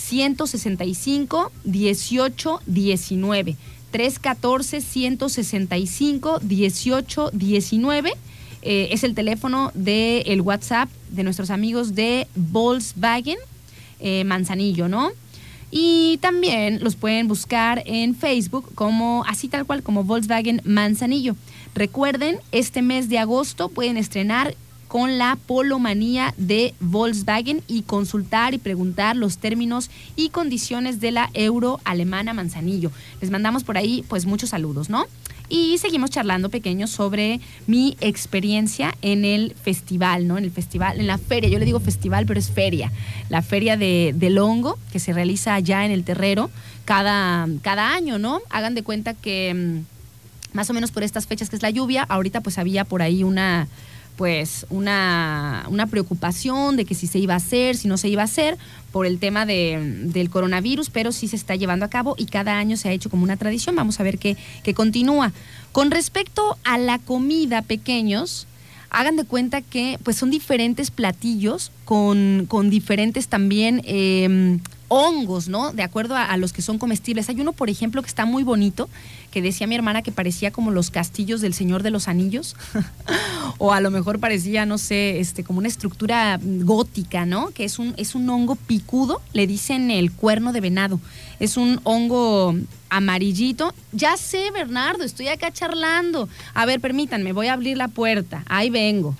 165 18 19. 314 165 18 19 eh, es el teléfono del el WhatsApp de nuestros amigos de Volkswagen eh, Manzanillo, ¿no? Y también los pueden buscar en Facebook como así tal cual como Volkswagen Manzanillo. Recuerden, este mes de agosto pueden estrenar con la polomanía de Volkswagen y consultar y preguntar los términos y condiciones de la euro alemana Manzanillo. Les mandamos por ahí pues muchos saludos, ¿no? Y seguimos charlando pequeños sobre mi experiencia en el festival, ¿no? En el festival, en la feria. Yo le digo festival, pero es feria. La feria de, del hongo que se realiza allá en el terrero cada, cada año, ¿no? Hagan de cuenta que mm, más o menos por estas fechas que es la lluvia, ahorita pues había por ahí una pues una, una, preocupación de que si se iba a hacer, si no se iba a hacer, por el tema de, del coronavirus, pero sí se está llevando a cabo y cada año se ha hecho como una tradición. Vamos a ver qué, continúa. Con respecto a la comida, pequeños, hagan de cuenta que pues son diferentes platillos con, diferentes también em, hongos, ¿no? De acuerdo a, los que son comestibles. Hay uno, por ejemplo, que está muy bonito, que decía mi hermana que parecía como los castillos del Señor de los Anillos, o a lo mejor parecía, no sé, este, como una estructura gótica, ¿no? Que es un, es un hongo picudo, le dicen el cuerno de venado. Es un hongo amarillito. Ya sé, Bernardo, estoy acá charlando. A ver, permítanme, voy a abrir la puerta. Ahí vengo.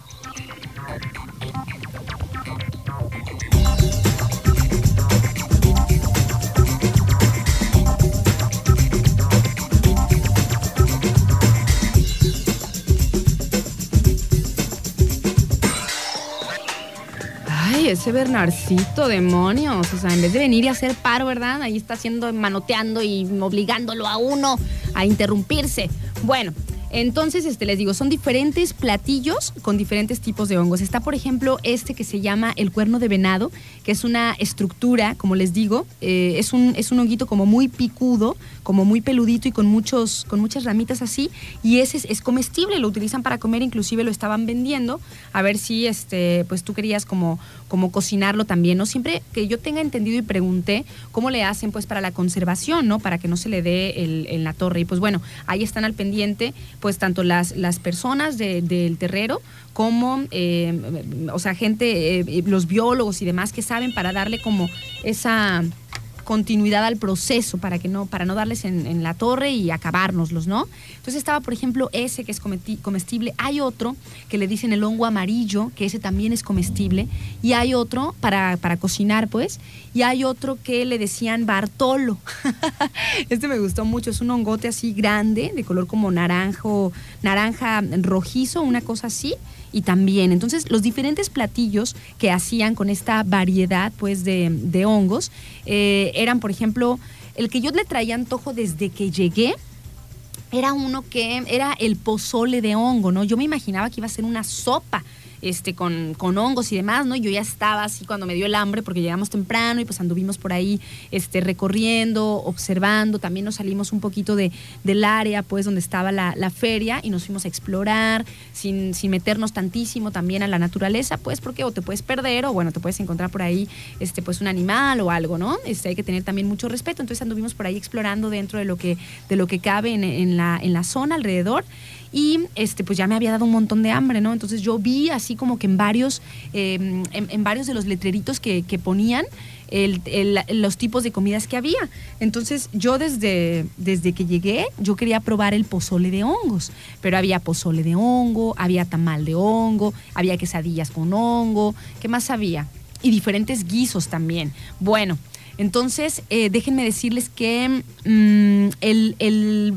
Ese Bernarcito, demonios. O sea, en vez de venir y hacer paro, ¿verdad? Ahí está haciendo, manoteando y obligándolo a uno a interrumpirse. Bueno, entonces, este, les digo, son diferentes platillos con diferentes tipos de hongos. Está, por ejemplo, este que se llama el cuerno de venado, que es una estructura, como les digo, eh, es, un, es un honguito como muy picudo, como muy peludito y con, muchos, con muchas ramitas así. Y ese es, comestible, lo utilizan para comer, inclusive lo estaban vendiendo. A ver si este, pues tú querías como, como cocinarlo también, ¿no? Siempre que yo tenga entendido y pregunté cómo le hacen pues para la conservación, ¿no? Para que no se le dé en la torre. Y pues bueno, ahí están al pendiente pues tanto las, las personas del terrero como, eh, o sea, gente, eh, los biólogos y demás que saben para darle como esa continuidad al proceso para que no para no darles en, la torre y acabárnoslos, ¿no? Entonces estaba, por ejemplo, ese que es comestible. Hay otro que le dicen el hongo amarillo, que ese también es comestible. Y hay otro para, para cocinar, pues. Y hay otro que le decían Bartolo. este me gustó mucho. Es un hongote así grande, de color como naranjo, naranja rojizo, una cosa así y también. Entonces, los diferentes platillos que hacían con esta variedad pues, de, hongos eh, eran, por ejemplo, el que yo le traía antojo desde que llegué. Era uno que era el pozole de hongo, ¿no? Yo me imaginaba que iba a ser una sopa este, con, con, hongos y demás, ¿no? Yo ya estaba así cuando me dio el hambre porque llegamos temprano y pues anduvimos por ahí este, recorriendo, observando, también nos salimos un poquito de, del área pues donde estaba la, feria y nos fuimos a explorar sin, sin, meternos tantísimo también a la naturaleza, pues porque o te puedes perder o bueno, te puedes encontrar por ahí este, pues un animal o algo, ¿no? Este, hay que tener también mucho respeto, entonces anduvimos por ahí explorando dentro de lo que, de lo que cabe en, en, la, en la zona alrededor y este, pues ya me había dado un montón de hambre, ¿no? Entonces yo vi así como que en varios, em, en, varios de los letreritos que, ponían, los tipos de comidas que había. Entonces yo desde, desde que llegué, yo quería probar el pozole de hongos, pero había pozole de hongo, había tamal de hongo, había quesadillas con hongo, ¿qué más había? Y diferentes guisos también. Bueno, entonces eh, déjenme decirles que mm, el,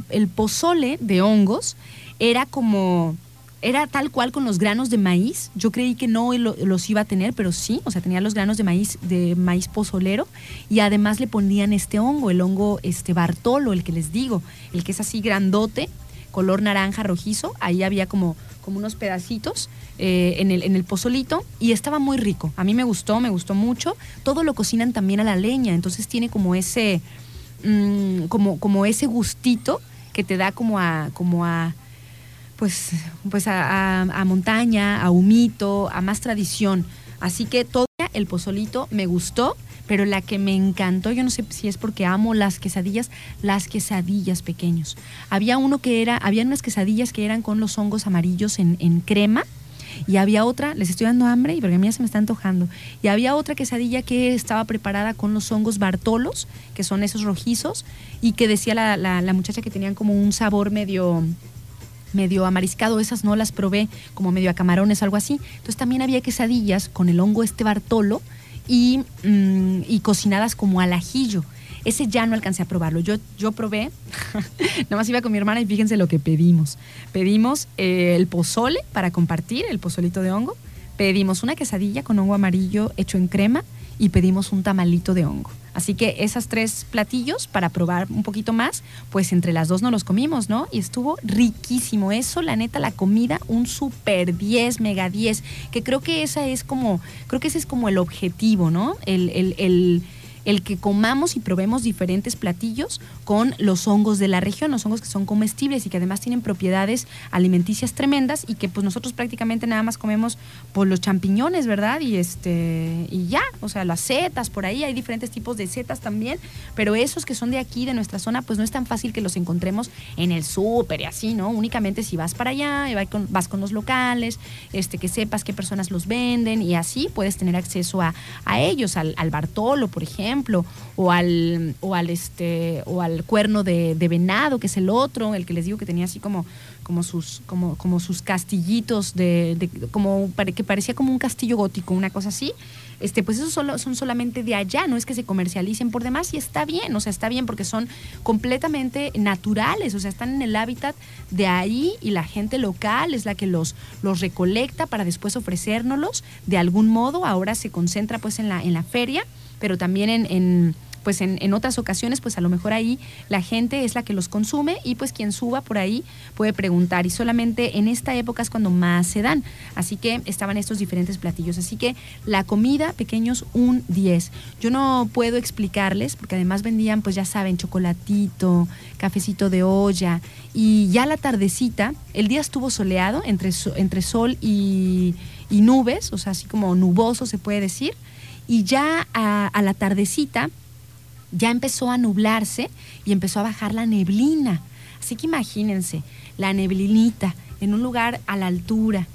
el pozole de hongos era como, era tal cual con los granos de maíz. Yo creí que no los iba a tener, pero sí, o sea, tenía los granos de maíz, de maíz pozolero, y además le ponían este hongo, el hongo este Bartolo, el que les digo, el que es así grandote, color naranja rojizo, ahí había como, como unos pedacitos eh, en, el, en el pozolito y estaba muy rico. A mí me gustó, me gustó mucho. Todo lo cocinan también a la leña, entonces tiene como ese, mm, como, como ese gustito que te da como a, como a pues, pues a, montaña, a humito, a más tradición. Así que todo el pozolito me gustó, pero la que me encantó, yo no sé si es porque amo las quesadillas, las quesadillas pequeños. Había uno que era, había unas quesadillas que eran con los hongos amarillos en, crema. Y había otra, les estoy dando hambre y porque a mí se me está antojando. Y había otra quesadilla que estaba preparada con los hongos bartolos, que son esos rojizos, y que decía la, la, la muchacha que tenían como un sabor medio, medio amariscado, esas no las probé, como medio a camarones, algo así. Entonces también había quesadillas con el hongo este Bartolo y, mm, y cocinadas como al ajillo. Ese ya no alcancé a probarlo. Yo, yo probé, nada más iba con mi hermana y fíjense lo que pedimos. Pedimos eh, el pozole para compartir, el pozolito de hongo. Pedimos una quesadilla con hongo amarillo hecho en crema y pedimos un tamalito de hongo. Así que esas tres platillos para probar un poquito más, pues entre las dos no los comimos, ¿no? Y estuvo riquísimo. Eso, la neta, la comida, un super 10, mega 10, que creo que esa es como, creo que ese es como el objetivo, ¿no? el, el, el el que comamos y probemos diferentes platillos con los hongos de la región, los hongos que son comestibles y que además tienen propiedades alimenticias tremendas y que pues nosotros prácticamente nada más comemos por los champiñones, ¿verdad? Y este y ya, o sea, las setas por ahí, hay diferentes tipos de setas también, pero esos que son de aquí de nuestra zona, pues no es tan fácil que los encontremos en el súper y así, ¿no? Únicamente si vas para allá y vas con, los locales, este que sepas qué personas los venden y así puedes tener acceso a, ellos, al, al Bartolo, por ejemplo, o al, o al, este, o al cuerno de, venado, que es el otro, el que les digo que tenía así como, como, sus, como, como sus castillitos, de, como, que parecía como un castillo gótico, una cosa así. Este, pues esos solo, son solamente de allá, no es que se comercialicen por demás y está bien, o sea, está bien porque son completamente naturales, o sea, están en el hábitat de ahí y la gente local es la que los, los recolecta para después ofrecérnoslos de algún modo, ahora se concentra pues en la, en la feria pero también en, pues en, otras ocasiones, pues a lo mejor ahí la gente es la que los consume y pues quien suba por ahí puede preguntar. Y solamente en esta época es cuando más se dan. Así que estaban estos diferentes platillos. Así que la comida, pequeños, un 10. Yo no puedo explicarles, porque además vendían, pues ya saben, chocolatito, cafecito de olla. Y ya la tardecita, el día estuvo soleado entre, entre sol y, y nubes, o sea, así como nuboso se puede decir y ya a, la tardecita ya empezó a nublarse y empezó a bajar la neblina. Así que imagínense, la neblinita en un lugar a la altura,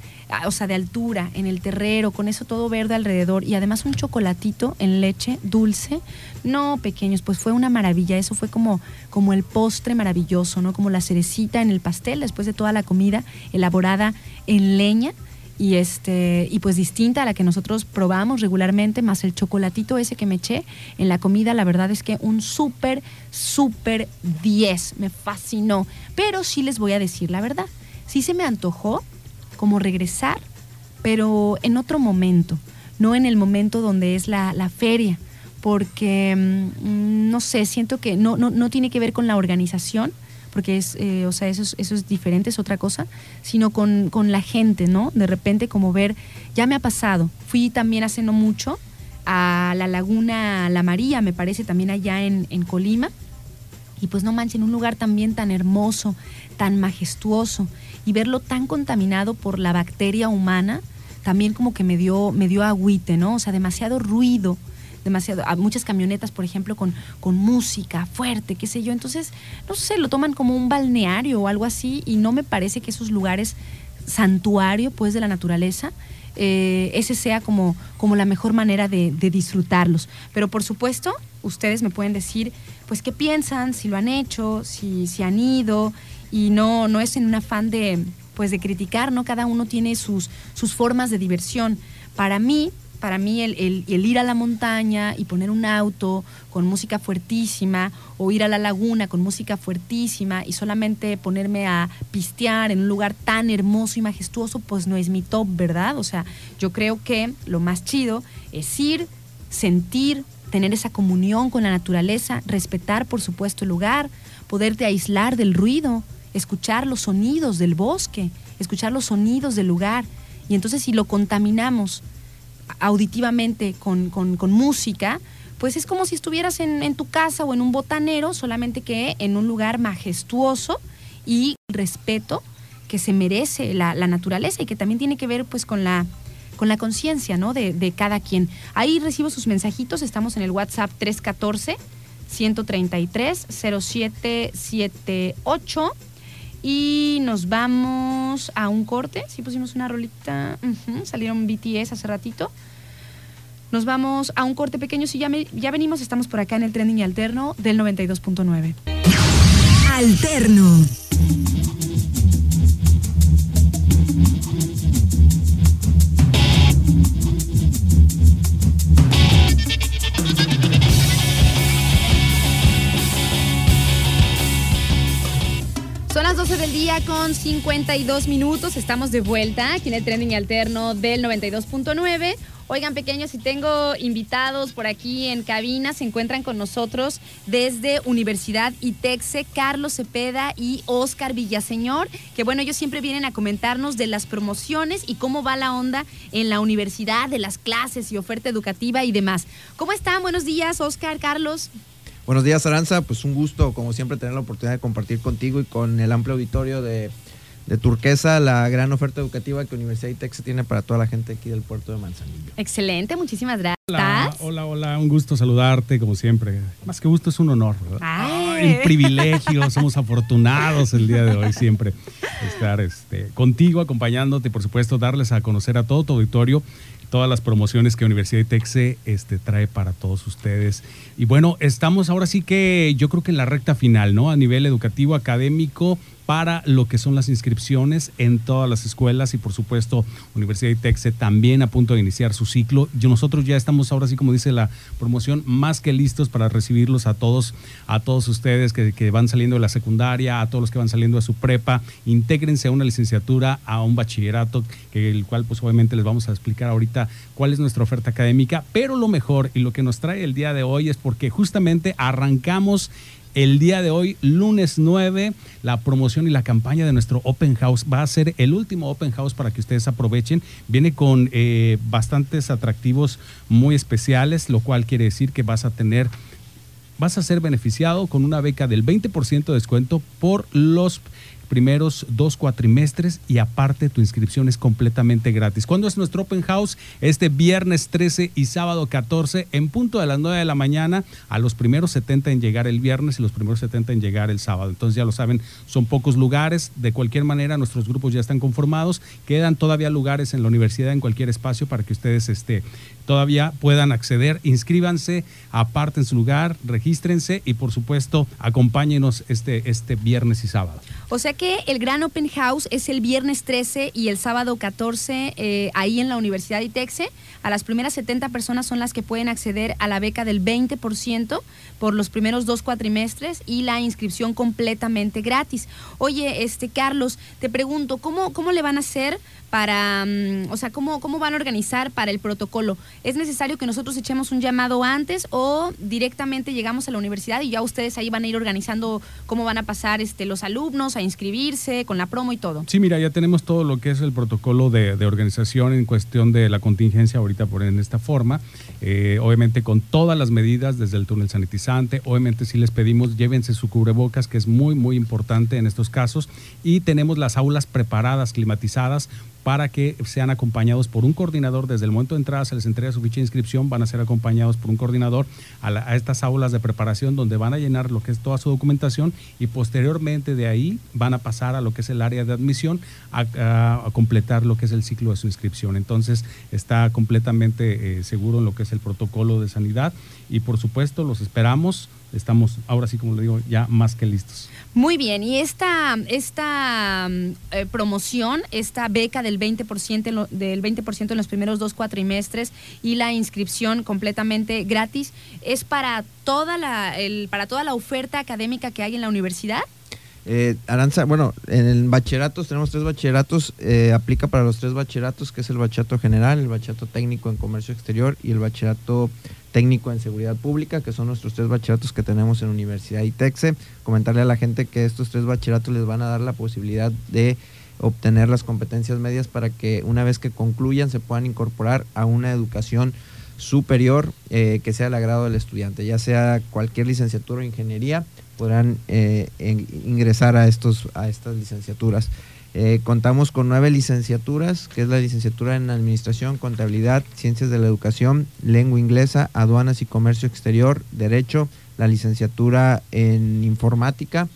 o sea, de altura, en el terrero, con eso todo verde alrededor y además un chocolatito en leche dulce. No, pequeños, pues fue una maravilla. Eso fue como, como el postre maravilloso, ¿no? Como la cerecita en el pastel después de toda la comida elaborada en leña y este y pues distinta a la que nosotros probamos regularmente más el chocolatito ese que me eché en la comida la verdad es que un súper súper 10 me fascinó. Pero sí les voy a decir la verdad sí se me antojó como regresar pero en otro momento no en el momento donde es la, la feria porque mm, no sé siento que no, no, no tiene que ver con la organización porque es, eh, o sea, eso es, diferente, es otra cosa, sino con, la gente, ¿no? De repente como ver, ya me ha pasado, fui también hace no mucho a la laguna La María, me parece, también allá en, en Colima, y pues no manchen, un lugar también tan hermoso, tan majestuoso, y verlo tan contaminado por la bacteria humana, también como que me dio, me dio agüite, ¿no? O sea, demasiado ruido, demasiado, a muchas camionetas, por ejemplo, con, con música fuerte, qué sé yo. Entonces, no sé, lo toman como un balneario o algo así y no me parece que esos lugares santuario, pues, de la naturaleza, eh, ese sea como, como la mejor manera de, disfrutarlos. Pero por supuesto, ustedes me pueden decir, pues, qué piensan, si lo han hecho, si, si han ido, y no, no es en un afán de, pues, de criticar, ¿no? Cada uno tiene sus, sus formas de diversión. Para mí, para mí el, ir a la montaña y poner un auto con música fuertísima o ir a la laguna con música fuertísima y solamente ponerme a pistear en un lugar tan hermoso y majestuoso, pues no es mi top, ¿verdad? O sea, yo creo que lo más chido es ir, sentir, tener esa comunión con la naturaleza, respetar por supuesto el lugar, poderte aislar del ruido, escuchar los sonidos del bosque, escuchar los sonidos del lugar. Y entonces si lo contaminamos, auditivamente con, música, pues es como si estuvieras en, tu casa o en un botanero, solamente que en un lugar majestuoso y respeto que se merece la, naturaleza y que también tiene que ver pues con la con la conciencia ¿no? de, de, cada quien. Ahí recibo sus mensajitos, estamos en el WhatsApp 314 133 0778 y nos vamos a un corte. Sí pusimos una rolita. salieron BTS hace ratito. Nos vamos a un corte pequeño. Si ya, ya venimos, estamos por acá en el trending alterno del 92.9. Alterno. Las 12 del día con 52 minutos. Estamos de vuelta aquí en el trending alterno del 92.9. Oigan, pequeños, si tengo invitados por aquí en cabina, se encuentran con nosotros desde Universidad ITEXE, Carlos Cepeda y Oscar Villaseñor, que bueno, ellos siempre vienen a comentarnos de las promociones y cómo va la onda en la universidad, de las clases y oferta educativa y demás. ¿Cómo están? Buenos días, Oscar, Carlos. Buenos días, Aranza. Pues un gusto, como siempre, tener la oportunidad de compartir contigo y con el amplio auditorio de de Turquesa la gran oferta educativa que Universidad ITEX tiene para toda la gente aquí del puerto de Manzanillo. Excelente, muchísimas gracias. Hola, hola, hola, un gusto saludarte como siempre. Más que gusto es un honor, ¿verdad? un privilegio, somos afortunados el día de hoy siempre estar este, contigo, acompañándote, por supuesto, darles a conocer a todo tu auditorio todas las promociones que Universidad ITEXE este, trae para todos ustedes. Y bueno, estamos ahora sí que yo creo que en la recta final, ¿no? A nivel educativo, académico, para lo que son las inscripciones en todas las escuelas y por supuesto Universidad de Texe también a punto de iniciar su ciclo. nosotros ya estamos ahora sí como dice la promoción más que listos para recibirlos a todos, a todos ustedes que, van saliendo de la secundaria, a todos los que van saliendo de su prepa, intégrense a una licenciatura, a un bachillerato, que el cual pues obviamente les vamos a explicar ahorita cuál es nuestra oferta académica, pero lo mejor y lo que nos trae el día de hoy es porque justamente arrancamos el día de hoy, lunes 9, la promoción y la campaña de nuestro Open House va a ser el último Open House para que ustedes aprovechen. Viene con eh, bastantes atractivos muy especiales, lo cual quiere decir que vas a tener, vas a ser beneficiado con una beca del 20% de descuento por los primeros dos cuatrimestres y aparte tu inscripción es completamente gratis. ¿Cuándo es nuestro open house? Este viernes 13 y sábado 14 en punto de las 9 de la mañana. A los primeros 70 en llegar el viernes y los primeros 70 en llegar el sábado. Entonces ya lo saben, son pocos lugares. De cualquier manera, nuestros grupos ya están conformados. Quedan todavía lugares en la universidad, en cualquier espacio para que ustedes este, todavía puedan acceder. Inscríbanse, aparten su lugar, regístrense y por supuesto acompáñenos este, este viernes y sábado. O sea que el gran open house es el viernes 13 y el sábado 14 eh, ahí en la Universidad de ITEXE. A las primeras 70 personas son las que pueden acceder a la beca del 20% por los primeros dos cuatrimestres y la inscripción completamente gratis. Oye, este Carlos, te pregunto, ¿cómo, cómo le van a hacer para, mm, o sea, ¿cómo, cómo van a organizar para el protocolo? ¿Es necesario que nosotros echemos un llamado antes o directamente llegamos a la universidad y ya ustedes ahí van a ir organizando cómo van a pasar este, los alumnos a inscribirse con la promo y todo? Sí, mira, ya tenemos todo lo que es el protocolo de, organización en cuestión de la contingencia ahorita por en esta forma. Eh, obviamente con todas las medidas desde el túnel sanitizante. Obviamente si les pedimos llévense su cubrebocas, que es muy, muy importante en estos casos. Y tenemos las aulas preparadas, climatizadas para que sean acompañados por un coordinador. Desde el momento de entrada se les entrega su ficha de inscripción, van a ser acompañados por un coordinador a, estas aulas de preparación donde van a llenar lo que es toda su documentación y posteriormente de ahí van a pasar a lo que es el área de admisión a, completar lo que es el ciclo de su inscripción. Entonces está completamente eh, seguro en lo que es el protocolo de sanidad y por supuesto los esperamos. Estamos ahora sí, como le digo, ya más que listos. Muy bien, y esta, esta mm, eh, promoción, esta beca del 20%, del 20 en los primeros dos cuatrimestres y la inscripción completamente gratis, ¿es para toda la, el, para toda la oferta académica que hay en la universidad? Eh, Aranza, bueno, en el tenemos tres bachilleratos, eh, aplica para los tres bachilleratos, que es el bachillerato general, el bachillerato técnico en comercio exterior y el bachillerato técnico en seguridad pública, que son nuestros tres bachilleratos que tenemos en Universidad ITEXE. Comentarle a la gente que estos tres bachilleratos les van a dar la posibilidad de obtener las competencias medias para que una vez que concluyan se puedan incorporar a una educación superior eh, que sea al agrado del estudiante, ya sea cualquier licenciatura o ingeniería, podrán eh, ingresar a, estos, a estas licenciaturas. Eh, contamos con nueve licenciaturas, que es la licenciatura en Administración, Contabilidad, Ciencias de la Educación, Lengua Inglesa, Aduanas y Comercio Exterior, Derecho, la licenciatura en Informática,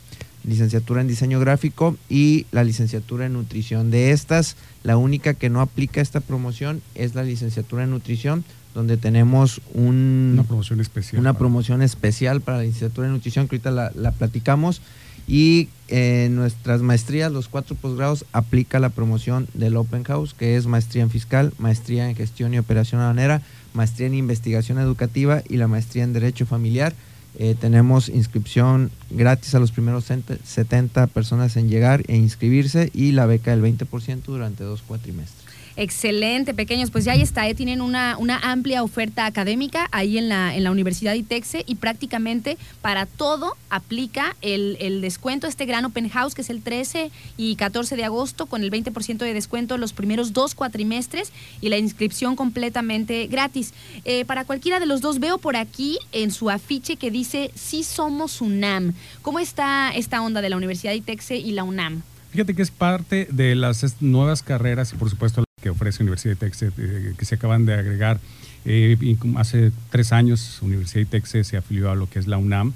licenciatura en diseño gráfico y la licenciatura en nutrición. De estas, la única que no aplica esta promoción es la licenciatura en nutrición, donde tenemos una promoción especial. Una para... promoción especial para la licenciatura en nutrición, que ahorita la, la platicamos. Y en nuestras maestrías, los cuatro posgrados, aplica la promoción del Open House, que es maestría en fiscal, maestría en gestión y operación aduanera, maestría en investigación educativa y la maestría en derecho familiar eh, tenemos inscripción gratis a los primeros 70 personas en llegar e inscribirse y la beca del 20% durante dos cuatrimestres. Excelente, pequeños. Pues ya ahí está, ¿eh? tienen una, una amplia oferta académica ahí en la, en la Universidad ITEXE y prácticamente para todo aplica el, el, descuento, este gran open house que es el 13 y 14 de agosto con el 20% de descuento los primeros dos cuatrimestres y la inscripción completamente gratis. Eh, para cualquiera de los dos, veo por aquí en su afiche que dice Sí somos UNAM. ¿Cómo está esta onda de la Universidad ITEXE y la UNAM? Fíjate que es parte de las nuevas carreras y por supuesto que ofrece Universidad de Texas, eh, que se acaban de agregar. Eh, hace tres años, Universidad de Texas se afilió a lo que es la UNAM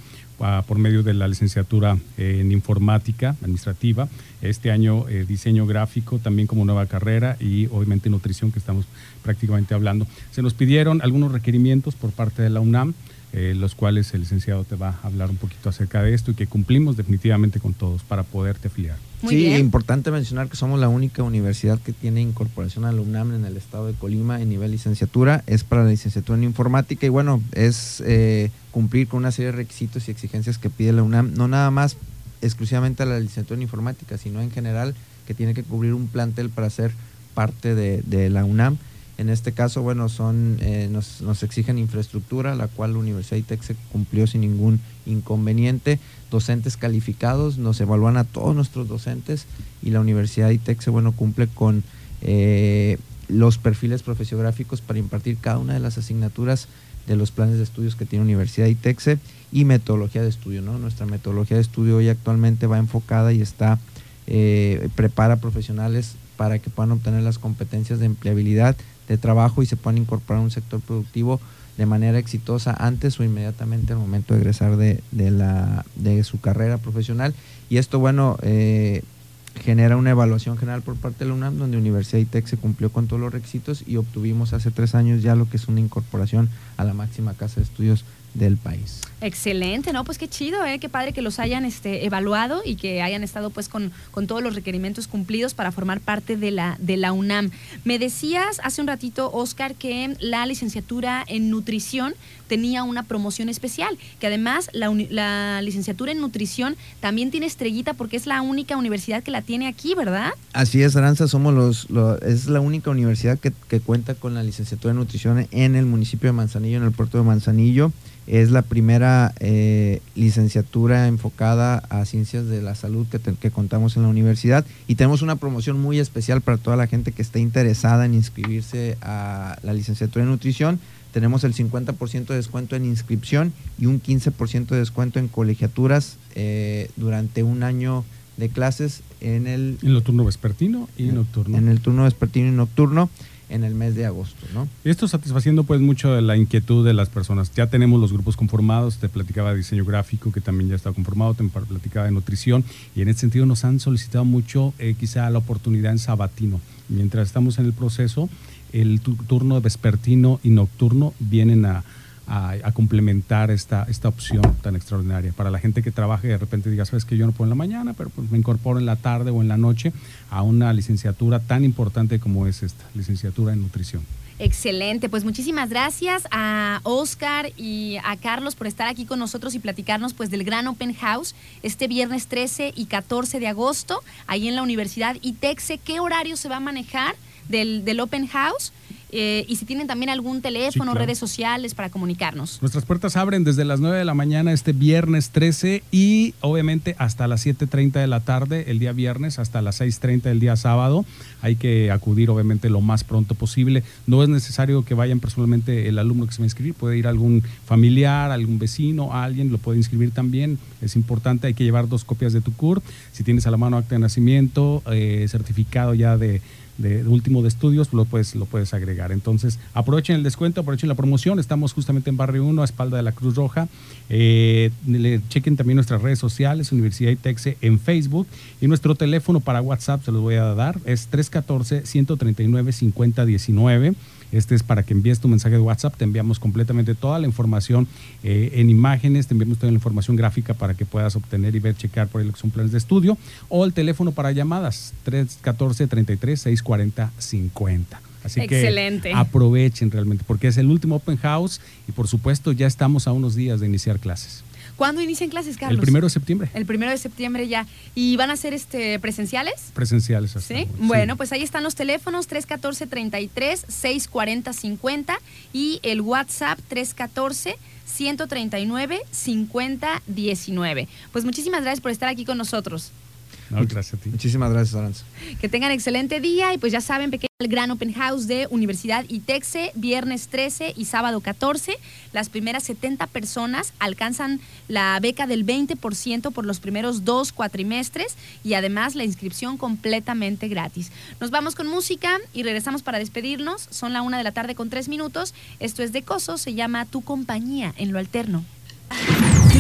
por medio de la licenciatura en informática administrativa. Este año eh, diseño gráfico también como nueva carrera y obviamente nutrición que estamos prácticamente hablando. Se nos pidieron algunos requerimientos por parte de la UNAM. Los cuales el licenciado te va a hablar un poquito acerca de esto y que cumplimos definitivamente con todos para poderte afiliar sí, importante mencionar que somos la única universidad que tiene incorporación al UNAM en el estado de Colima en nivel licenciatura. Es para la licenciatura en informática y bueno, es eh, cumplir con una serie de requisitos y exigencias que pide la UNAM, no nada más exclusivamente a la licenciatura en informática, sino en general que tiene que cubrir un plantel para ser parte de, de la UNAM. En este caso, bueno, son eh, nos, nos, exigen infraestructura, la cual la Universidad ITEC cumplió sin ningún inconveniente. Docentes calificados, nos evalúan a todos nuestros docentes y la Universidad ITEC bueno, cumple con eh, los perfiles profesiográficos para impartir cada una de las asignaturas de los planes de estudios que tiene Universidad ITEXE y metodología de estudio. ¿no? Nuestra metodología de estudio hoy actualmente va enfocada y está, eh, prepara profesionales para que puedan obtener las competencias de empleabilidad de trabajo y se puedan incorporar a un sector productivo de manera exitosa antes o inmediatamente al momento de egresar de, la, de su carrera profesional. Y esto, bueno, eh, genera una evaluación general por parte de la UNAM, donde Universidad ITEC se cumplió con todos los requisitos y obtuvimos hace tres años ya lo que es una incorporación a la máxima casa de estudios del país. Excelente, ¿no? Pues qué chido, ¿eh? Qué padre que los hayan este, evaluado y que hayan estado pues con, con todos los requerimientos cumplidos para formar parte de la, de la UNAM. Me decías hace un ratito, Oscar, que la licenciatura en nutrición tenía una promoción especial, que además la, la licenciatura en nutrición también tiene estrellita porque es la única universidad que la tiene aquí, ¿verdad? Así es, Aranza, somos los, es la única universidad que, que cuenta con la licenciatura en nutrición en el municipio de Manzanillo, en el puerto de Manzanillo. Es la primera eh, licenciatura enfocada a ciencias de la salud que, que, contamos en la universidad y tenemos una promoción muy especial para toda la gente que esté interesada en inscribirse a la licenciatura en nutrición. Tenemos el 50% de descuento en inscripción y un 15% de descuento en colegiaturas eh, durante un año de clases en el... En el turno vespertino y nocturno. En el turno vespertino y nocturno en el mes de agosto, ¿no? Esto satisfaciendo pues mucho la inquietud de las personas. Ya tenemos los grupos conformados, te platicaba de diseño gráfico que también ya está conformado, te platicaba de nutrición y en ese sentido nos han solicitado mucho eh, quizá la oportunidad en sabatino. Mientras estamos en el proceso, el turno vespertino y nocturno vienen a, a, complementar esta, esta opción tan extraordinaria. Para la gente que trabaja y de repente diga, sabes que yo no puedo en la mañana, pero pues me incorporo en la tarde o en la noche a una licenciatura tan importante como es esta, licenciatura en nutrición. Excelente, pues muchísimas gracias a Oscar y a Carlos por estar aquí con nosotros y platicarnos pues del gran Open House este viernes 13 y 14 de agosto ahí en la Universidad ITEXE. ¿Qué horario se va a manejar del, del Open House? Eh, y si tienen también algún teléfono, redes sociales para comunicarnos. Nuestras puertas abren desde las 9 de la mañana este viernes 13 y obviamente hasta las 7.30 de la tarde el día viernes, hasta las 6.30 el día sábado. Hay que acudir obviamente lo más pronto posible. No es necesario que vayan personalmente el alumno que se va a inscribir, puede ir algún familiar, algún vecino, alguien lo puede inscribir también. Es importante, hay que llevar dos copias de tu CUR. Si tienes a la mano acta de nacimiento, eh, certificado ya de de, último de estudios, lo puedes, lo puedes agregar. Entonces, aprovechen el descuento, aprovechen la promoción. Estamos justamente en Barrio 1, a espalda de la Cruz Roja. Eh, le, chequen también nuestras redes sociales, Universidad ITEXE en Facebook. Y nuestro teléfono para WhatsApp, se los voy a dar, es 314-139-5019. Este es para que envíes tu mensaje de WhatsApp. Te enviamos completamente toda la información eh, en imágenes, te enviamos toda la información gráfica para que puedas obtener y ver, checar por ahí lo que son planes de estudio. O el teléfono para llamadas, 314-33-640-50. Así Excelente. que aprovechen realmente, porque es el último open house y por supuesto ya estamos a unos días de iniciar clases. ¿Cuándo inician clases, Carlos? El primero de septiembre. El primero de septiembre ya. ¿Y van a ser este, presenciales? Presenciales. Hasta ¿Sí? Bueno, pues ahí están los teléfonos 314-33-640-50 y el WhatsApp 314 139 5019. Pues muchísimas gracias por estar aquí con nosotros. No, gracias a ti. Muchísimas gracias, Aranza. Que tengan excelente día y pues ya saben, pequeño el Gran Open House de Universidad ITEXE, viernes 13 y sábado 14. Las primeras 70 personas alcanzan la beca del 20% por los primeros dos cuatrimestres y además la inscripción completamente gratis. Nos vamos con música y regresamos para despedirnos. Son la una de la tarde con tres minutos. Esto es de Coso, se llama Tu compañía en lo alterno.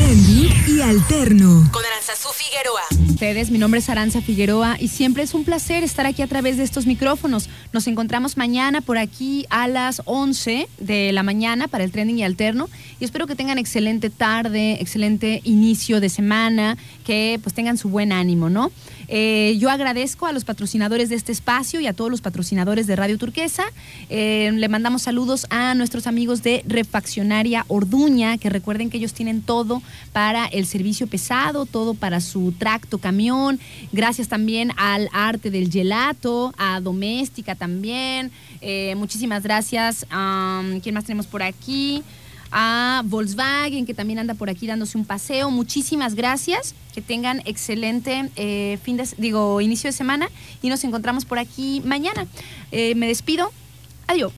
Trending y alterno. Con Aranzazú Figueroa. Ustedes, mi nombre es Aranza Figueroa y siempre es un placer estar aquí a través de estos micrófonos. Nos encontramos mañana por aquí a las 11 de la mañana para el trending y alterno y espero que tengan excelente tarde, excelente inicio de semana, que pues tengan su buen ánimo, ¿no? Eh, yo agradezco a los patrocinadores de este espacio y a todos los patrocinadores de Radio Turquesa. Eh, le mandamos saludos a nuestros amigos de Refaccionaria Orduña, que recuerden que ellos tienen todo para el servicio pesado, todo para su tracto camión. Gracias también al arte del gelato, a Doméstica también. Eh, muchísimas gracias. ¿Quién más tenemos por aquí? A Volkswagen, que también anda por aquí dándose un paseo. Muchísimas gracias. Que tengan excelente eh, fin de, digo, inicio de semana y nos encontramos por aquí mañana. Eh, me despido. Adiós.